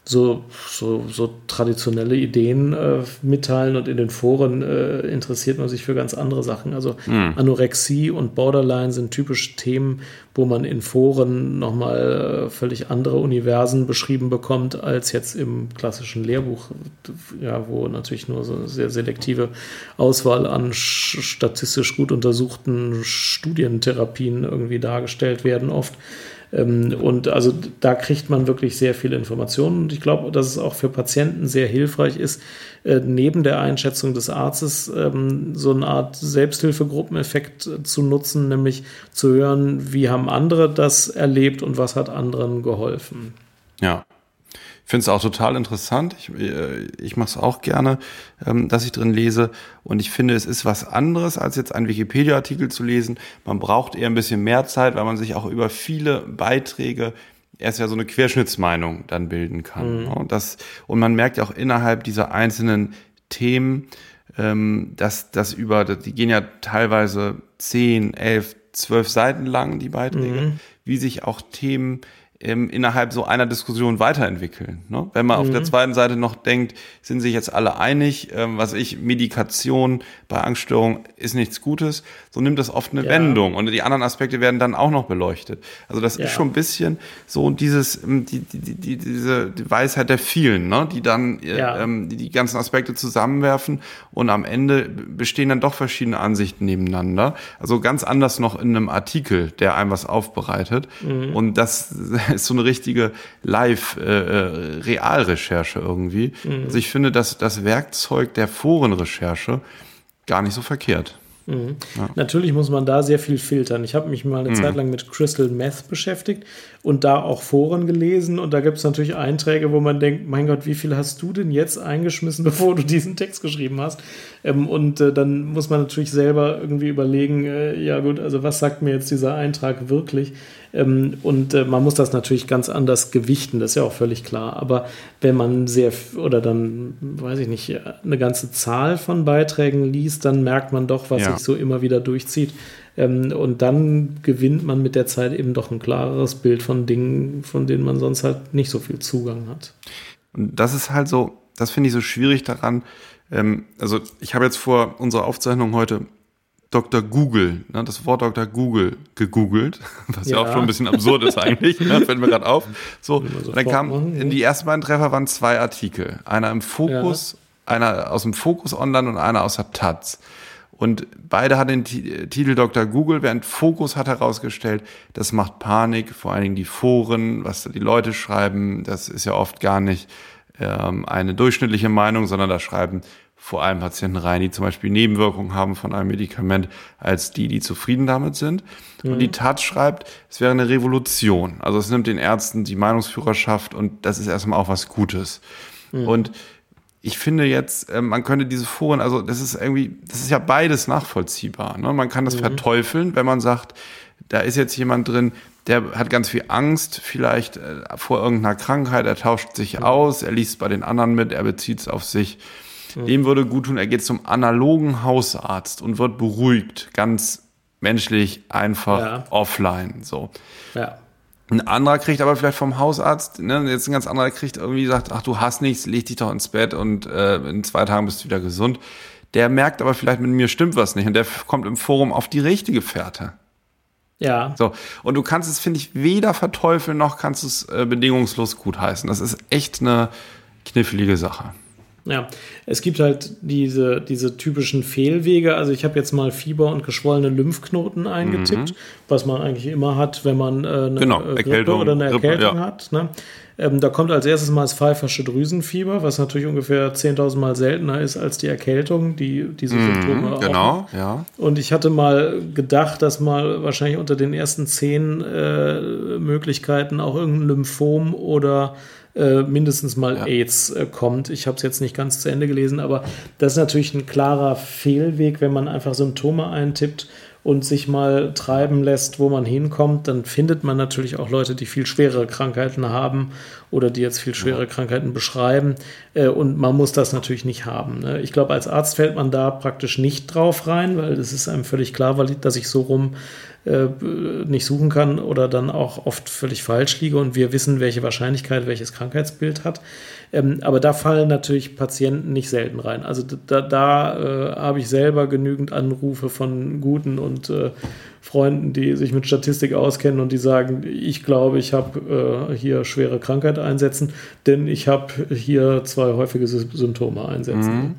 Speaker 2: so, so, so traditionelle Ideen äh, mitteilen und in den Foren äh, interessiert man sich für ganz andere Sachen. Also mhm. Anorexie und Borderline sind typische Themen, wo man in Foren nochmal äh, völlig andere Universen beschrieben bekommt, als jetzt im klassischen Lehrbuch, ja, wo natürlich nur so eine sehr selektive Auswahl an statistisch gut untersuchten Studientherapien irgendwie dargestellt werden oft. Ähm, und also da kriegt man wirklich sehr viele Informationen. Und ich glaube, dass es auch für Patienten sehr hilfreich ist, äh, neben der Einschätzung des Arztes ähm, so eine Art Selbsthilfegruppeneffekt zu nutzen, nämlich zu hören, wie haben andere das erlebt und was hat anderen geholfen.
Speaker 1: Ja, finde es auch total interessant. Ich, äh, ich mache es auch gerne, ähm, dass ich drin lese. Und ich finde, es ist was anderes, als jetzt einen Wikipedia-Artikel zu lesen. Man braucht eher ein bisschen mehr Zeit, weil man sich auch über viele Beiträge erst ja so eine Querschnittsmeinung dann bilden kann. Mhm. Und, das, und man merkt ja auch innerhalb dieser einzelnen Themen, ähm, dass das über, die gehen ja teilweise zehn, elf, zwölf Seiten lang, die Beiträge, mhm. wie sich auch Themen ähm, innerhalb so einer Diskussion weiterentwickeln. Ne? Wenn man mhm. auf der mhm. zweiten Seite noch denkt, sind sich jetzt alle einig, ähm, was ich, Medikation bei Angststörung ist nichts Gutes, so nimmt das oft eine ja. Wendung und die anderen Aspekte werden dann auch noch beleuchtet. Also das ja. ist schon ein bisschen so dieses, ähm, die, die, die, diese die Weisheit der vielen, ne? die dann äh, ja. ähm, die, die ganzen Aspekte zusammenwerfen und am Ende bestehen dann doch verschiedene Ansichten nebeneinander. Also ganz anders noch in einem Artikel, der einem was aufbereitet. Mhm. Und das ist so eine richtige Live-Realrecherche äh, irgendwie. Mhm. Also ich finde, dass das Werkzeug der Forenrecherche gar nicht so verkehrt.
Speaker 2: Mhm. Ja. Natürlich muss man da sehr viel filtern. Ich habe mich mal eine mhm. Zeit lang mit Crystal Meth beschäftigt und da auch Foren gelesen. Und da gibt es natürlich Einträge, wo man denkt, mein Gott, wie viel hast du denn jetzt eingeschmissen, bevor du diesen Text geschrieben hast? Ähm, und äh, dann muss man natürlich selber irgendwie überlegen, äh, ja gut, also was sagt mir jetzt dieser Eintrag wirklich? Ähm, und äh, man muss das natürlich ganz anders gewichten, das ist ja auch völlig klar. Aber wenn man sehr oder dann, weiß ich nicht, eine ganze Zahl von Beiträgen liest, dann merkt man doch, was ja. sich so immer wieder durchzieht. Ähm, und dann gewinnt man mit der Zeit eben doch ein klareres Bild von Dingen, von denen man sonst halt nicht so viel Zugang hat.
Speaker 1: Und das ist halt so, das finde ich so schwierig daran. Ähm, also ich habe jetzt vor unserer Aufzeichnung heute Dr. Google, ne, das Wort Dr. Google gegoogelt, was ja, ja auch schon ein bisschen absurd ist eigentlich, ne, fällt mir gerade auf. So, dann kam in die ersten beiden Treffer waren zwei Artikel, einer im Fokus, ja. einer aus dem Fokus Online und einer aus der Taz. Und beide hatten den Titel Dr. Google, während Fokus hat herausgestellt, das macht Panik, vor allen Dingen die Foren, was die Leute schreiben, das ist ja oft gar nicht ähm, eine durchschnittliche Meinung, sondern da schreiben vor allem Patienten rein, die zum Beispiel Nebenwirkungen haben von einem Medikament, als die, die zufrieden damit sind. Mhm. Und die Tat schreibt, es wäre eine Revolution. Also es nimmt den Ärzten die Meinungsführerschaft und das ist erstmal auch was Gutes. Mhm. Und ich finde jetzt, äh, man könnte diese Foren, also das ist irgendwie, das ist ja beides nachvollziehbar. Ne? Man kann das mhm. verteufeln, wenn man sagt, da ist jetzt jemand drin, der hat ganz viel Angst, vielleicht äh, vor irgendeiner Krankheit, er tauscht sich mhm. aus, er liest bei den anderen mit, er bezieht es auf sich. Dem würde gut tun, er geht zum analogen Hausarzt und wird beruhigt, ganz menschlich, einfach ja. offline. So. Ja. Ein anderer kriegt aber vielleicht vom Hausarzt, ne, jetzt ein ganz anderer kriegt irgendwie sagt, ach du hast nichts, leg dich doch ins Bett und äh, in zwei Tagen bist du wieder gesund. Der merkt aber vielleicht mit mir stimmt was nicht und der kommt im Forum auf die richtige Fährte. Ja. So. Und du kannst es, finde ich, weder verteufeln noch kannst du es äh, bedingungslos gutheißen. Das ist echt eine knifflige Sache.
Speaker 2: Ja, es gibt halt diese, diese typischen Fehlwege. Also ich habe jetzt mal Fieber und geschwollene Lymphknoten eingetippt, mhm. was man eigentlich immer hat, wenn man äh, eine genau, äh, Grippe oder eine Erkältung Grippe, ja. hat. Ne? Ähm, da kommt als erstes mal das pfeifersche Drüsenfieber, was natürlich ungefähr 10.000 Mal seltener ist als die Erkältung, die diese mhm, Symptome auch. Genau, ja. Und ich hatte mal gedacht, dass mal wahrscheinlich unter den ersten zehn äh, Möglichkeiten auch irgendein Lymphom oder äh, mindestens mal ja. AIDS äh, kommt. Ich habe es jetzt nicht ganz zu Ende gelesen, aber das ist natürlich ein klarer Fehlweg, wenn man einfach Symptome eintippt und sich mal treiben lässt, wo man hinkommt, dann findet man natürlich auch Leute, die viel schwerere Krankheiten haben oder die jetzt viel schwere Krankheiten beschreiben. Äh, und man muss das natürlich nicht haben. Ne? Ich glaube, als Arzt fällt man da praktisch nicht drauf rein, weil es ist einem völlig klar, dass ich so rum äh, nicht suchen kann oder dann auch oft völlig falsch liege und wir wissen, welche Wahrscheinlichkeit welches Krankheitsbild hat. Ähm, aber da fallen natürlich Patienten nicht selten rein. Also da, da äh, habe ich selber genügend Anrufe von guten und äh, Freunden, die sich mit Statistik auskennen und die sagen, ich glaube, ich habe äh, hier schwere Krankheit einsetzen, denn ich habe hier zwei häufige Symptome einsetzen. Mhm.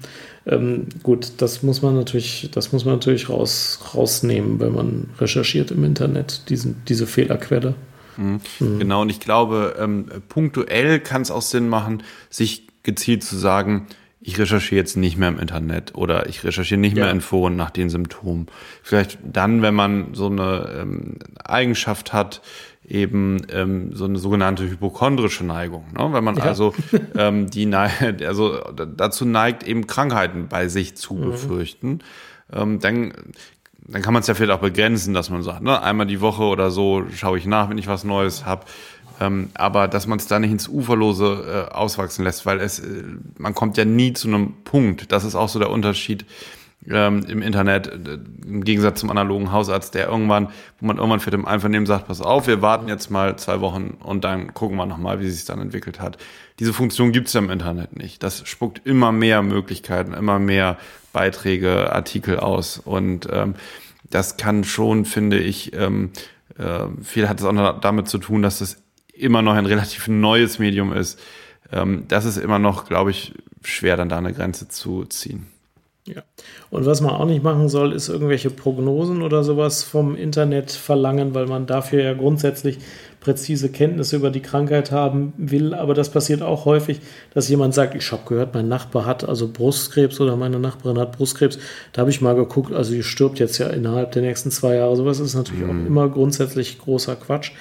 Speaker 2: Ähm, gut, das muss man natürlich, das muss man natürlich raus, rausnehmen, wenn man recherchiert im Internet, diesen, diese Fehlerquelle.
Speaker 1: Mhm. Mhm. Genau, und ich glaube, ähm, punktuell kann es auch Sinn machen, sich gezielt zu sagen, ich recherchiere jetzt nicht mehr im Internet oder ich recherchiere nicht ja. mehr in Foren nach den Symptomen. Vielleicht dann, wenn man so eine ähm, Eigenschaft hat, eben ähm, so eine sogenannte hypochondrische Neigung. Ne? Wenn man ja. also ähm, die also dazu neigt, eben Krankheiten bei sich zu mhm. befürchten, ähm, dann dann kann man es ja vielleicht auch begrenzen, dass man sagt, ne, einmal die Woche oder so schaue ich nach, wenn ich was Neues habe. Ähm, aber dass man es da nicht ins Uferlose äh, auswachsen lässt, weil es, äh, man kommt ja nie zu einem Punkt. Das ist auch so der Unterschied ähm, im Internet, äh, im Gegensatz zum analogen Hausarzt, der irgendwann, wo man irgendwann für dem Einvernehmen sagt, pass auf, wir warten jetzt mal zwei Wochen und dann gucken wir nochmal, wie sich dann entwickelt hat. Diese Funktion gibt es ja im Internet nicht. Das spuckt immer mehr Möglichkeiten, immer mehr Beiträge, Artikel aus und ähm, das kann schon, finde ich, ähm, äh, viel hat es auch damit zu tun, dass es immer noch ein relativ neues Medium ist, ähm, das ist immer noch, glaube ich, schwer, dann da eine Grenze zu ziehen.
Speaker 2: Ja. Und was man auch nicht machen soll, ist irgendwelche Prognosen oder sowas vom Internet verlangen, weil man dafür ja grundsätzlich präzise Kenntnisse über die Krankheit haben will. Aber das passiert auch häufig, dass jemand sagt, ich habe gehört, mein Nachbar hat also Brustkrebs oder meine Nachbarin hat Brustkrebs. Da habe ich mal geguckt, also die stirbt jetzt ja innerhalb der nächsten zwei Jahre. Sowas ist natürlich mhm. auch immer grundsätzlich großer Quatsch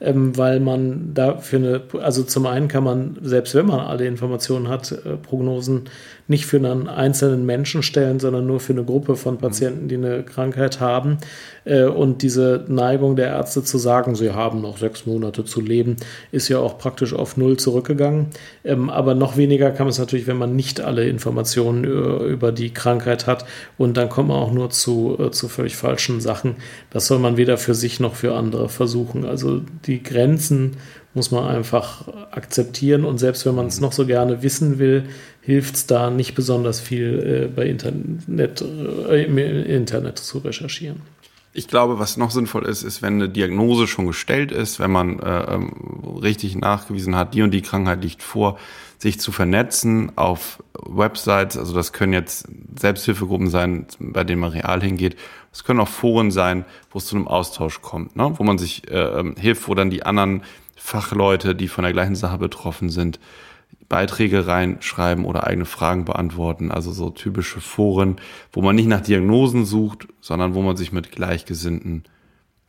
Speaker 2: ähm, weil man da für eine, also zum einen kann man, selbst wenn man alle Informationen hat, äh, Prognosen nicht für einen einzelnen Menschen stellen, sondern nur für eine Gruppe von Patienten, die eine Krankheit haben. Äh, und diese Neigung der Ärzte zu sagen, sie haben noch sechs Monate zu leben, ist ja auch praktisch auf Null zurückgegangen. Ähm, aber noch weniger kann man es natürlich, wenn man nicht alle Informationen äh, über die Krankheit hat. Und dann kommt man auch nur zu, äh, zu völlig falschen Sachen. Das soll man weder für sich noch für andere versuchen. Also die Grenzen muss man einfach akzeptieren und selbst wenn man es noch so gerne wissen will, hilft es da nicht besonders viel äh, bei Internet, äh, im Internet zu recherchieren.
Speaker 1: Ich glaube, was noch sinnvoll ist, ist, wenn eine Diagnose schon gestellt ist, wenn man äh, ähm, richtig nachgewiesen hat, die und die Krankheit liegt vor, sich zu vernetzen auf Websites. Also das können jetzt Selbsthilfegruppen sein, bei denen man real hingeht. Es können auch Foren sein, wo es zu einem Austausch kommt, ne? wo man sich äh, ähm, hilft, wo dann die anderen Fachleute, die von der gleichen Sache betroffen sind, Beiträge reinschreiben oder eigene Fragen beantworten. Also so typische Foren, wo man nicht nach Diagnosen sucht, sondern wo man sich mit Gleichgesinnten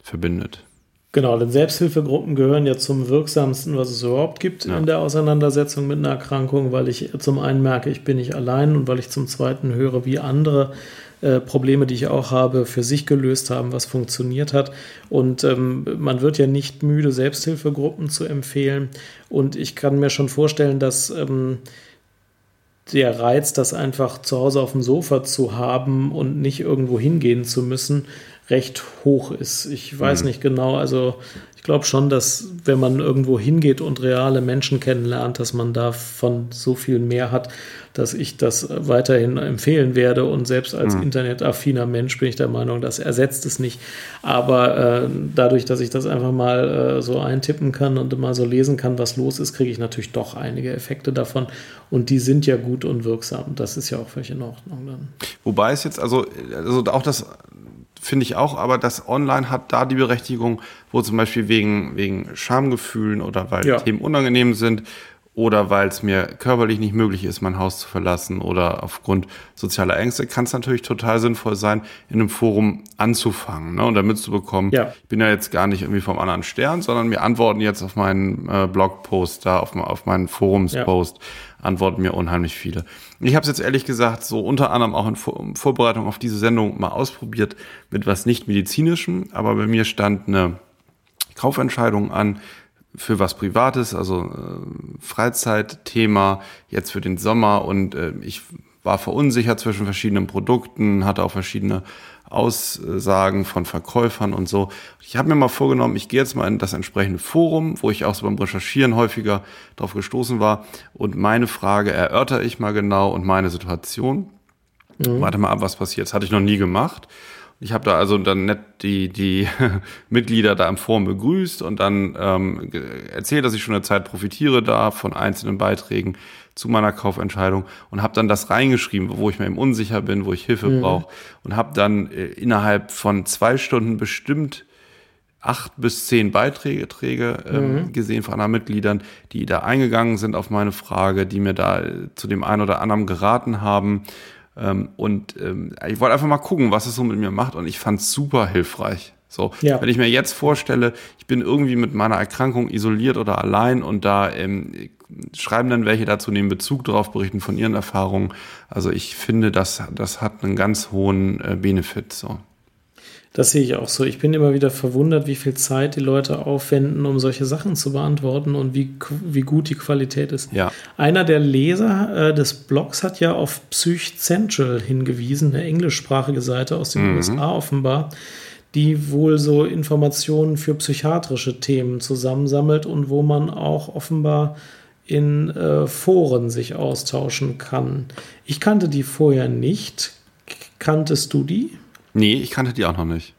Speaker 1: verbindet.
Speaker 2: Genau, denn Selbsthilfegruppen gehören ja zum wirksamsten, was es überhaupt gibt ja. in der Auseinandersetzung mit einer Erkrankung, weil ich zum einen merke, ich bin nicht allein und weil ich zum zweiten höre, wie andere äh, Probleme, die ich auch habe, für sich gelöst haben, was funktioniert hat. Und ähm, man wird ja nicht müde, Selbsthilfegruppen zu empfehlen. Und ich kann mir schon vorstellen, dass ähm, der Reiz, das einfach zu Hause auf dem Sofa zu haben und nicht irgendwo hingehen zu müssen, recht hoch ist. Ich weiß mhm. nicht genau, also ich glaube schon, dass wenn man irgendwo hingeht und reale Menschen kennenlernt, dass man davon so viel mehr hat, dass ich das weiterhin empfehlen werde. Und selbst als mhm. internetaffiner Mensch bin ich der Meinung, das ersetzt es nicht. Aber äh, dadurch, dass ich das einfach mal äh, so eintippen kann und mal so lesen kann, was los ist, kriege ich natürlich doch einige Effekte davon. Und die sind ja gut und wirksam. Das ist ja auch völlig in Ordnung dann.
Speaker 1: Wobei es jetzt, also, also auch das finde ich auch, aber das Online hat da die Berechtigung, wo zum Beispiel wegen, wegen Schamgefühlen oder weil ja. Themen unangenehm sind oder weil es mir körperlich nicht möglich ist, mein Haus zu verlassen oder aufgrund sozialer Ängste, kann es natürlich total sinnvoll sein, in einem Forum anzufangen ne, und damit zu bekommen, ja. ich bin ja jetzt gar nicht irgendwie vom anderen Stern, sondern mir antworten jetzt auf meinen äh, Blogpost da, auf, auf meinen Forumspost, ja. antworten mir unheimlich viele. Ich habe es jetzt ehrlich gesagt so unter anderem auch in Vor Vorbereitung auf diese Sendung mal ausprobiert mit was nicht medizinischem, aber bei mir stand eine Kaufentscheidung an für was Privates, also äh, Freizeitthema jetzt für den Sommer und äh, ich war verunsichert zwischen verschiedenen Produkten, hatte auch verschiedene Aussagen von Verkäufern und so. Ich habe mir mal vorgenommen, ich gehe jetzt mal in das entsprechende Forum, wo ich auch so beim Recherchieren häufiger drauf gestoßen war und meine Frage erörter ich mal genau und meine Situation. Mhm. Warte mal ab, was passiert. Das hatte ich noch nie gemacht. Ich habe da also dann nett die, die Mitglieder da im Forum begrüßt und dann ähm, erzählt, dass ich schon eine Zeit profitiere da von einzelnen Beiträgen zu meiner Kaufentscheidung und habe dann das reingeschrieben, wo ich mir eben unsicher bin, wo ich Hilfe mhm. brauche und habe dann äh, innerhalb von zwei Stunden bestimmt acht bis zehn Beiträge Träge, ähm, mhm. gesehen von anderen Mitgliedern, die da eingegangen sind auf meine Frage, die mir da äh, zu dem einen oder anderen geraten haben. Ähm, und ähm, ich wollte einfach mal gucken, was es so mit mir macht und ich fand es super hilfreich. So, ja. wenn ich mir jetzt vorstelle, ich bin irgendwie mit meiner Erkrankung isoliert oder allein und da ähm, schreiben dann welche dazu, nehmen Bezug darauf, berichten von ihren Erfahrungen. Also ich finde, das, das hat einen ganz hohen äh, Benefit. So.
Speaker 2: Das sehe ich auch so. Ich bin immer wieder verwundert, wie viel Zeit die Leute aufwenden, um solche Sachen zu beantworten und wie, wie gut die Qualität ist.
Speaker 1: Ja.
Speaker 2: Einer der Leser äh, des Blogs hat ja auf Psych Central hingewiesen, eine englischsprachige Seite aus den mhm. USA offenbar, die wohl so Informationen für psychiatrische Themen zusammensammelt und wo man auch offenbar in äh, Foren sich austauschen kann. Ich kannte die vorher nicht. Kanntest du die?
Speaker 1: Nee, ich kannte die auch noch nicht.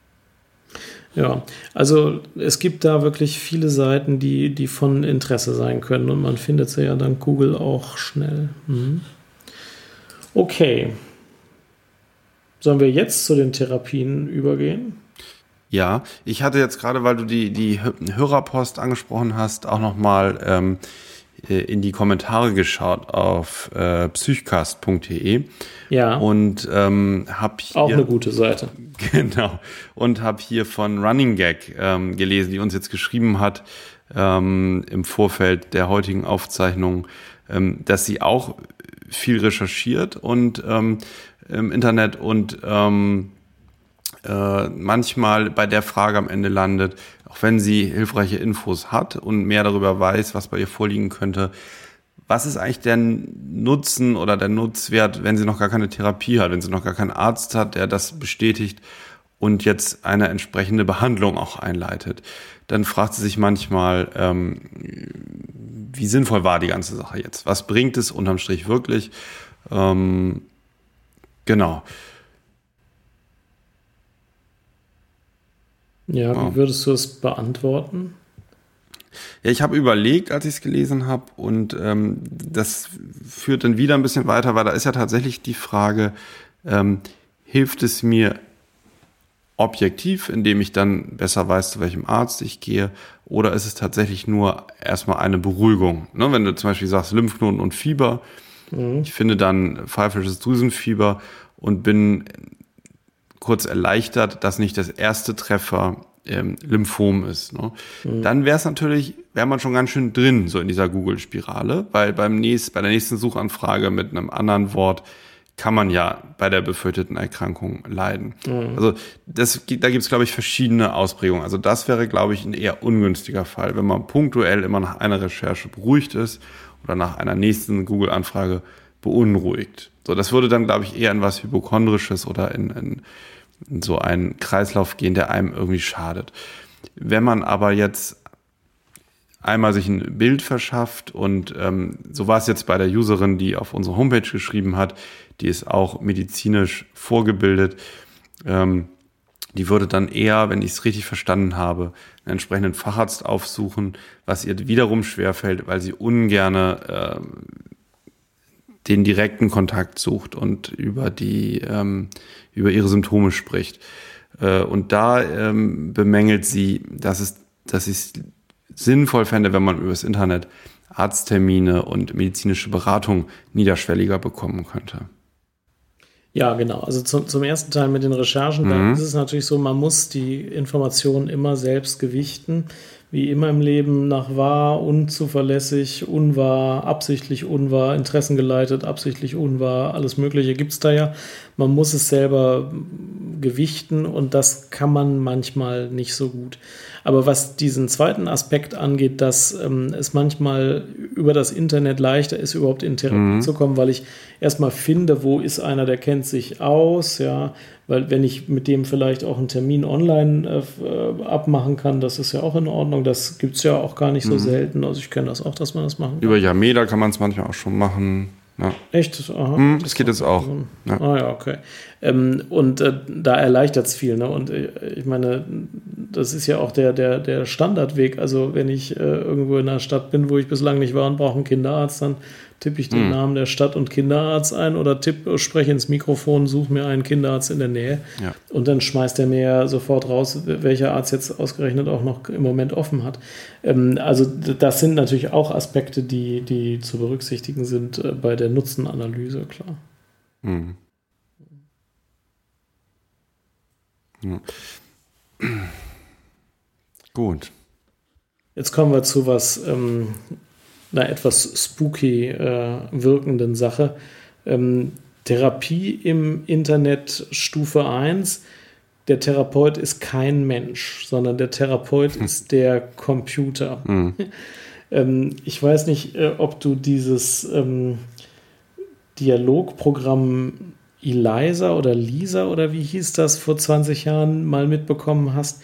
Speaker 2: Ja, also es gibt da wirklich viele Seiten, die, die von Interesse sein können und man findet sie ja dank Google auch schnell. Mhm. Okay. Sollen wir jetzt zu den Therapien übergehen?
Speaker 1: Ja, ich hatte jetzt gerade, weil du die, die Hörerpost angesprochen hast, auch nochmal ähm, äh, in die Kommentare geschaut auf äh, psychcast.de.
Speaker 2: Ja.
Speaker 1: Und ähm, habe hier.
Speaker 2: Auch eine gute Seite.
Speaker 1: Genau. Und habe hier von Running Gag ähm, gelesen, die uns jetzt geschrieben hat ähm, im Vorfeld der heutigen Aufzeichnung, ähm, dass sie auch viel recherchiert und ähm, im Internet und ähm, äh, manchmal bei der Frage am Ende landet, auch wenn sie hilfreiche Infos hat und mehr darüber weiß, was bei ihr vorliegen könnte, was ist eigentlich der Nutzen oder der Nutzwert, wenn sie noch gar keine Therapie hat, wenn sie noch gar keinen Arzt hat, der das bestätigt und jetzt eine entsprechende Behandlung auch einleitet? Dann fragt sie sich manchmal, ähm, wie sinnvoll war die ganze Sache jetzt? Was bringt es unterm Strich wirklich? Ähm, genau.
Speaker 2: Ja, wie würdest du es beantworten?
Speaker 1: Ja, ich habe überlegt, als ich es gelesen habe, und ähm, das führt dann wieder ein bisschen weiter, weil da ist ja tatsächlich die Frage, ähm, hilft es mir objektiv, indem ich dann besser weiß, zu welchem Arzt ich gehe, oder ist es tatsächlich nur erstmal eine Beruhigung? Ne, wenn du zum Beispiel sagst Lymphknoten und Fieber, mhm. ich finde dann pfeifisches Drüsenfieber und bin kurz erleichtert, dass nicht das erste Treffer ähm, Lymphom ist. Ne? Mhm. Dann wäre es natürlich, wäre man schon ganz schön drin, so in dieser Google-Spirale, weil beim nächst, bei der nächsten Suchanfrage mit einem anderen Wort kann man ja bei der befürchteten Erkrankung leiden. Mhm. Also das, da gibt es, glaube ich, verschiedene Ausprägungen. Also das wäre, glaube ich, ein eher ungünstiger Fall, wenn man punktuell immer nach einer Recherche beruhigt ist oder nach einer nächsten Google-Anfrage beunruhigt. So, das würde dann, glaube ich, eher in was Hypochondrisches oder in, in, in so einen Kreislauf gehen, der einem irgendwie schadet. Wenn man aber jetzt einmal sich ein Bild verschafft und ähm, so war es jetzt bei der Userin, die auf unsere Homepage geschrieben hat, die ist auch medizinisch vorgebildet. Ähm, die würde dann eher, wenn ich es richtig verstanden habe, einen entsprechenden Facharzt aufsuchen, was ihr wiederum schwerfällt, weil sie ungerne äh, den direkten Kontakt sucht und über die ähm, über ihre Symptome spricht. Äh, und da ähm, bemängelt sie, dass es, dass es sinnvoll fände, wenn man übers Internet Arzttermine und medizinische Beratung niederschwelliger bekommen könnte.
Speaker 2: Ja, genau. Also zum, zum ersten Teil mit den Recherchen, mhm. da ist es natürlich so, man muss die Informationen immer selbst gewichten wie immer im Leben nach wahr, unzuverlässig, unwahr, absichtlich unwahr, interessengeleitet, absichtlich unwahr, alles Mögliche gibt es da ja. Man muss es selber gewichten und das kann man manchmal nicht so gut. Aber was diesen zweiten Aspekt angeht, dass ähm, es manchmal über das Internet leichter ist, überhaupt in Therapie mhm. zu kommen, weil ich erstmal finde, wo ist einer, der kennt sich aus, ja, weil wenn ich mit dem vielleicht auch einen Termin online äh, äh abmachen kann, das ist ja auch in Ordnung. Das gibt es ja auch gar nicht so mhm. selten. Also ich kenne das auch, dass man das machen
Speaker 1: kann. Über Yameda kann man es manchmal auch schon machen. Ja.
Speaker 2: Echt?
Speaker 1: Aha. Hm, das geht jetzt auch.
Speaker 2: Ah ja, okay. Ähm, und äh, da erleichtert es viel. Ne? Und äh, ich meine, das ist ja auch der, der, der Standardweg. Also wenn ich äh, irgendwo in einer Stadt bin, wo ich bislang nicht war und brauche einen Kinderarzt, dann tippe ich den hm. Namen der Stadt und Kinderarzt ein oder tipp, spreche ins Mikrofon, suche mir einen Kinderarzt in der Nähe. Ja. Und dann schmeißt er mir ja sofort raus, welcher Arzt jetzt ausgerechnet auch noch im Moment offen hat. Ähm, also das sind natürlich auch Aspekte, die, die zu berücksichtigen sind äh, bei der Nutzenanalyse, klar. Hm.
Speaker 1: Ja. Gut.
Speaker 2: Jetzt kommen wir zu was ähm, einer etwas spooky äh, wirkenden Sache. Ähm, Therapie im Internet Stufe 1. Der Therapeut ist kein Mensch, sondern der Therapeut hm. ist der Computer. Hm. ähm, ich weiß nicht, äh, ob du dieses ähm, Dialogprogramm Eliza oder Lisa oder wie hieß das vor 20 Jahren mal mitbekommen hast.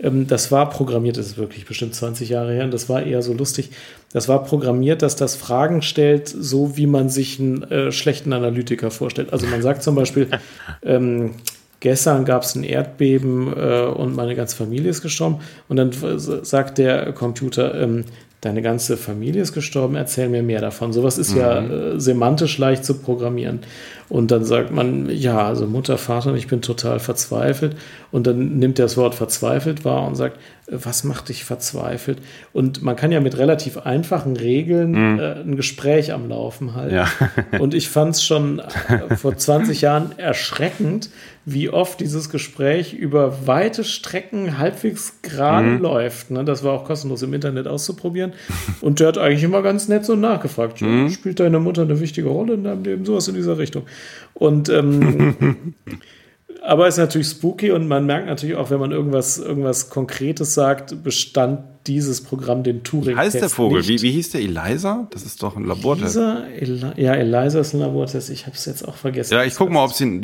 Speaker 2: Ähm, das war programmiert, das ist wirklich bestimmt 20 Jahre her, und das war eher so lustig. Das war programmiert, dass das Fragen stellt, so wie man sich einen äh, schlechten Analytiker vorstellt. Also man sagt zum Beispiel, ähm, gestern gab es ein Erdbeben äh, und meine ganze Familie ist gestorben. Und dann sagt der Computer, ähm, deine ganze Familie ist gestorben, erzähl mir mehr davon. Sowas ist mhm. ja äh, semantisch leicht zu programmieren. Und dann sagt man, ja, also Mutter, Vater, ich bin total verzweifelt. Und dann nimmt er das Wort verzweifelt wahr und sagt, was macht dich verzweifelt? Und man kann ja mit relativ einfachen Regeln mhm. äh, ein Gespräch am Laufen halten. Ja. und ich fand es schon äh, vor 20 Jahren erschreckend, wie oft dieses Gespräch über weite Strecken halbwegs gerade mhm. läuft. Ne? Das war auch kostenlos im Internet auszuprobieren. Und der hat eigentlich immer ganz nett so nachgefragt. Mhm. Spielt deine Mutter eine wichtige Rolle in deinem Leben? Sowas in dieser Richtung. Und ähm, aber es ist natürlich spooky und man merkt natürlich auch, wenn man irgendwas, irgendwas Konkretes sagt, bestand dieses Programm den Turing.
Speaker 1: Wie heißt der Vogel? Wie, wie hieß der? Eliza? Das ist doch ein Labortest.
Speaker 2: Elisa, Eli ja, Eliza ist ein Labortest. Ich habe es jetzt auch vergessen.
Speaker 1: Ja, ich gucke mal, ob es den,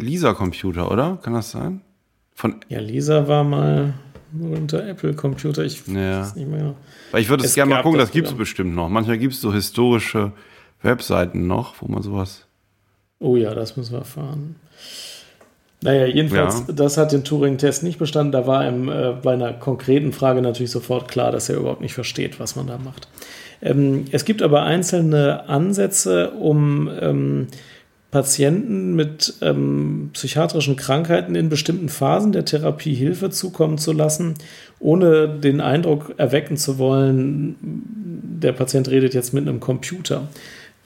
Speaker 1: Lisa-Computer, oder? Kann das sein?
Speaker 2: Von ja, Lisa war mal unter Apple-Computer. Ich
Speaker 1: ja. weiß nicht mehr. Weil ich würde es gerne mal gucken, das, das gibt es bestimmt noch. Manchmal gibt es so historische Webseiten noch, wo man sowas.
Speaker 2: Oh ja, das müssen wir erfahren. Naja, jedenfalls, ja. das hat den Turing-Test nicht bestanden. Da war ihm äh, bei einer konkreten Frage natürlich sofort klar, dass er überhaupt nicht versteht, was man da macht. Ähm, es gibt aber einzelne Ansätze, um ähm, Patienten mit ähm, psychiatrischen Krankheiten in bestimmten Phasen der Therapie Hilfe zukommen zu lassen, ohne den Eindruck erwecken zu wollen, der Patient redet jetzt mit einem Computer.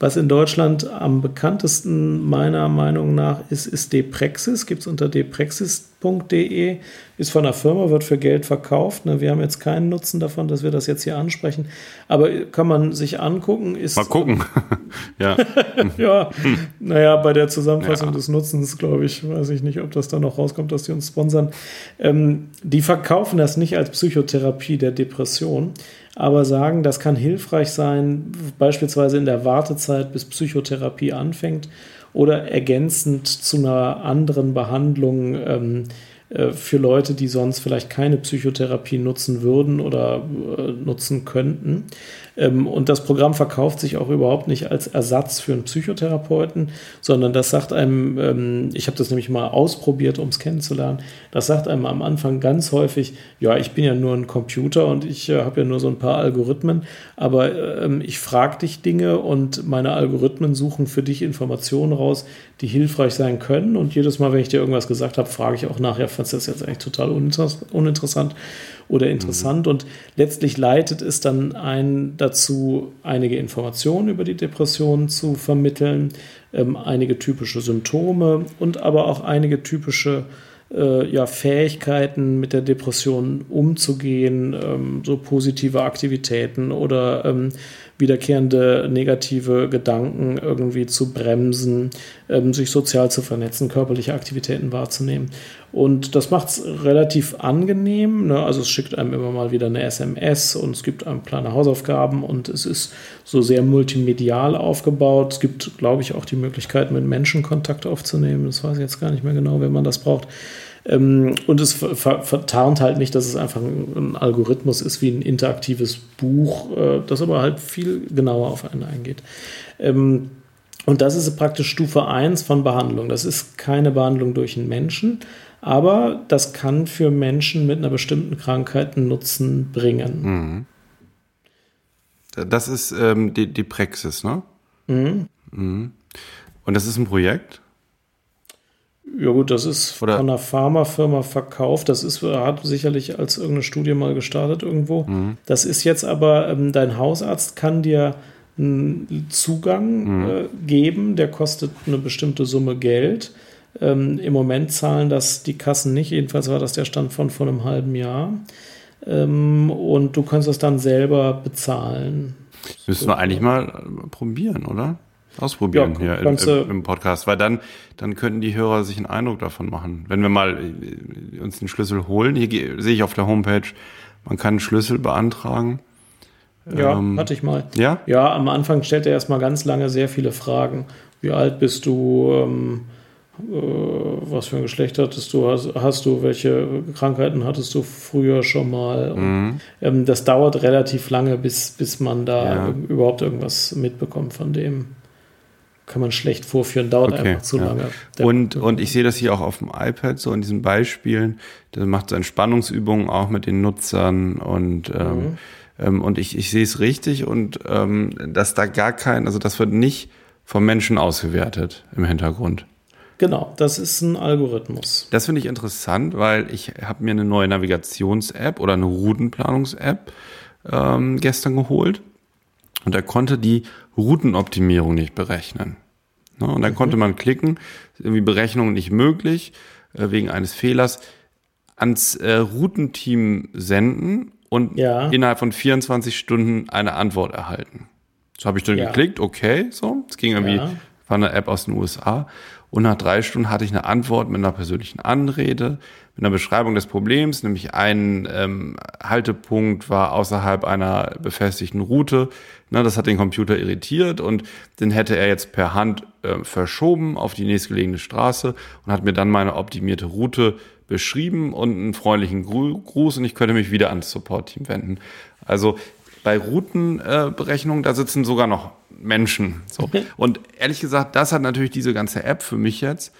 Speaker 2: Was in Deutschland am bekanntesten meiner Meinung nach ist, ist Deprexis. Gibt es unter deprexis.de. Ist von der Firma, wird für Geld verkauft. Ne, wir haben jetzt keinen Nutzen davon, dass wir das jetzt hier ansprechen. Aber kann man sich angucken. Ist,
Speaker 1: Mal gucken. ja.
Speaker 2: ja. Naja, bei der Zusammenfassung ja. des Nutzens, glaube ich, weiß ich nicht, ob das da noch rauskommt, dass die uns sponsern. Ähm, die verkaufen das nicht als Psychotherapie der Depression aber sagen, das kann hilfreich sein, beispielsweise in der Wartezeit, bis Psychotherapie anfängt oder ergänzend zu einer anderen Behandlung ähm, äh, für Leute, die sonst vielleicht keine Psychotherapie nutzen würden oder äh, nutzen könnten. Ähm, und das Programm verkauft sich auch überhaupt nicht als Ersatz für einen Psychotherapeuten, sondern das sagt einem, ähm, ich habe das nämlich mal ausprobiert, um es kennenzulernen, das sagt einem am Anfang ganz häufig, ja, ich bin ja nur ein Computer und ich äh, habe ja nur so ein paar Algorithmen, aber ähm, ich frage dich Dinge und meine Algorithmen suchen für dich Informationen raus, die hilfreich sein können. Und jedes Mal, wenn ich dir irgendwas gesagt habe, frage ich auch nachher, du das jetzt eigentlich total uninteressant oder interessant. Mhm. Und letztlich leitet es dann ein dazu, einige Informationen über die Depression zu vermitteln, ähm, einige typische Symptome und aber auch einige typische äh, ja, Fähigkeiten, mit der Depression umzugehen, ähm, so positive Aktivitäten oder ähm, wiederkehrende negative Gedanken irgendwie zu bremsen, ähm, sich sozial zu vernetzen, körperliche Aktivitäten wahrzunehmen. Und das macht es relativ angenehm. Ne? Also es schickt einem immer mal wieder eine SMS und es gibt einem kleine Hausaufgaben und es ist so sehr multimedial aufgebaut. Es gibt, glaube ich, auch die Möglichkeit, mit Menschen Kontakt aufzunehmen. Das weiß ich jetzt gar nicht mehr genau, wenn man das braucht. Ähm, und es vertarnt halt nicht, dass es einfach ein, Algorithmus ist wie ein interaktives Buch, äh, das aber halt viel genauer auf einen eingeht. Ähm, und das ist praktisch Stufe 1 von Behandlung. Das ist keine Behandlung durch einen Menschen, aber das kann für Menschen mit einer bestimmten Krankheit einen Nutzen bringen.
Speaker 1: Mhm. Das ist ähm, die, die Praxis, ne? Mhm. Mhm. Und das ist ein Projekt?
Speaker 2: Ja gut, das ist Oder? von einer Pharmafirma verkauft. Das ist, hat sicherlich als irgendeine Studie mal gestartet irgendwo. Mhm. Das ist jetzt aber, ähm, dein Hausarzt kann dir einen Zugang mhm. äh, geben, der kostet eine bestimmte Summe Geld. Ähm, Im Moment zahlen das die Kassen nicht, jedenfalls war das der Stand von vor einem halben Jahr. Ähm, und du kannst das dann selber bezahlen.
Speaker 1: Müssen so. wir eigentlich mal probieren, oder? Ausprobieren ja, hier im, im, Podcast, weil dann, dann könnten die Hörer sich einen Eindruck davon machen. Wenn wir mal äh, uns den Schlüssel holen, hier sehe ich auf der Homepage, man kann einen Schlüssel beantragen.
Speaker 2: Ja, ähm, hatte ich mal.
Speaker 1: Ja?
Speaker 2: Ja, am Anfang stellt er erstmal ganz lange sehr viele Fragen. Wie alt bist du? Ähm, äh, was für ein Geschlecht hattest du? Hast, hast, du? Welche Krankheiten hattest du früher schon mal? Mhm. ähm, das dauert relativ lange, bis, bis man da ja. überhaupt irgendwas mitbekommt von dem kann man schlecht vorführen, dauert okay, einfach zu ja. lange.
Speaker 1: und, und ich sehe das hier auch auf dem iPad, so in diesen Beispielen. Der macht so Entspannungsübungen auch mit den Nutzern und ähm, mhm. Ähm, und ich, ich sehe es richtig und ähm, dass da gar kein, also das wird nicht vom Menschen ausgewertet im Hintergrund.
Speaker 2: Genau, das ist ein Algorithmus.
Speaker 1: Das finde ich interessant, weil ich habe mir eine neue Navigations-App oder eine Routenplanungs-App ähm, gestern geholt und da konnte die Routenoptimierung nicht berechnen. Ne? Und dann konnte man klicken, irgendwie Berechnung nicht möglich, äh, wegen eines Fehlers, ans äh, Routenteam senden und ja. innerhalb von 24 Stunden eine Antwort erhalten. So habe ich dann ja. geklickt, okay, so. Es ging irgendwie, ja. war eine App aus den USA. Und nach drei Stunden hatte ich eine Antwort mit einer persönlichen Anrede, mit einer Beschreibung des Problems, nämlich ein ähm, Haltepunkt war außerhalb einer befestigten Route. Na, das hat den Computer irritiert und den hätte er jetzt per Hand äh, verschoben auf die nächstgelegene Straße und hat mir dann meine optimierte Route beschrieben und einen freundlichen Gruß und ich könnte mich wieder ans Support-Team wenden. Also bei Routenberechnungen, äh, da sitzen sogar noch Menschen. So. Und ehrlich gesagt, das hat natürlich diese ganze App für mich jetzt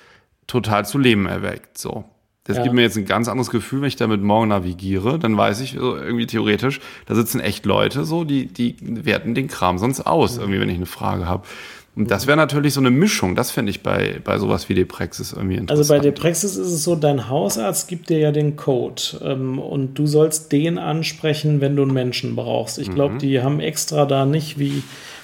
Speaker 1: total zu Leben erweckt. So. Das ja. gibt mir jetzt ein ganz anderes Gefühl, wenn ich damit morgen navigiere, dann weiß ich irgendwie theoretisch, da sitzen echt Leute so, die, die werten den Kram sonst aus, irgendwie, wenn ich eine Frage habe. Und das wäre natürlich so eine Mischung. Das finde ich bei, bei sowas wie Depraxis irgendwie interessant.
Speaker 2: Also bei Depraxis ist es so, dein Hausarzt gibt dir ja den Code ähm, und du sollst den ansprechen, wenn du einen Menschen brauchst. Ich glaube, mhm. die haben extra da nicht wie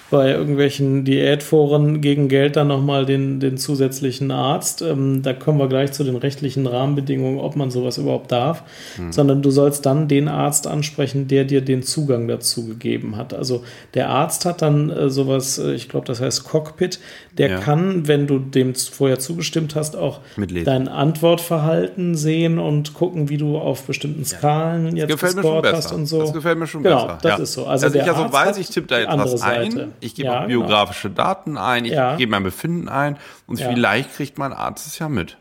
Speaker 2: bei irgendwelchen Diätforen gegen Geld dann nochmal den, den zusätzlichen Arzt. Ähm, da kommen wir gleich zu den rechtlichen Rahmenbedingungen, ob man sowas überhaupt darf. Mhm. Sondern du sollst dann den Arzt ansprechen, der dir den Zugang dazu gegeben hat. Also der Arzt hat dann äh, sowas, äh, ich glaube, das heißt Cockpit, der ja. kann, wenn du dem vorher zugestimmt hast, auch Mitlesen. dein Antwortverhalten sehen und gucken, wie du auf bestimmten Skalen ja. jetzt gescored hast und so.
Speaker 1: Das gefällt mir schon
Speaker 2: genau,
Speaker 1: besser.
Speaker 2: das ja. ist so.
Speaker 1: Also, also ich ja so weiß, ich tippe da etwas ein, ich gebe ja, genau. biografische genau. Daten ein, ich gebe mein Befinden ein und vielleicht kriegt mein Arzt es ja mit.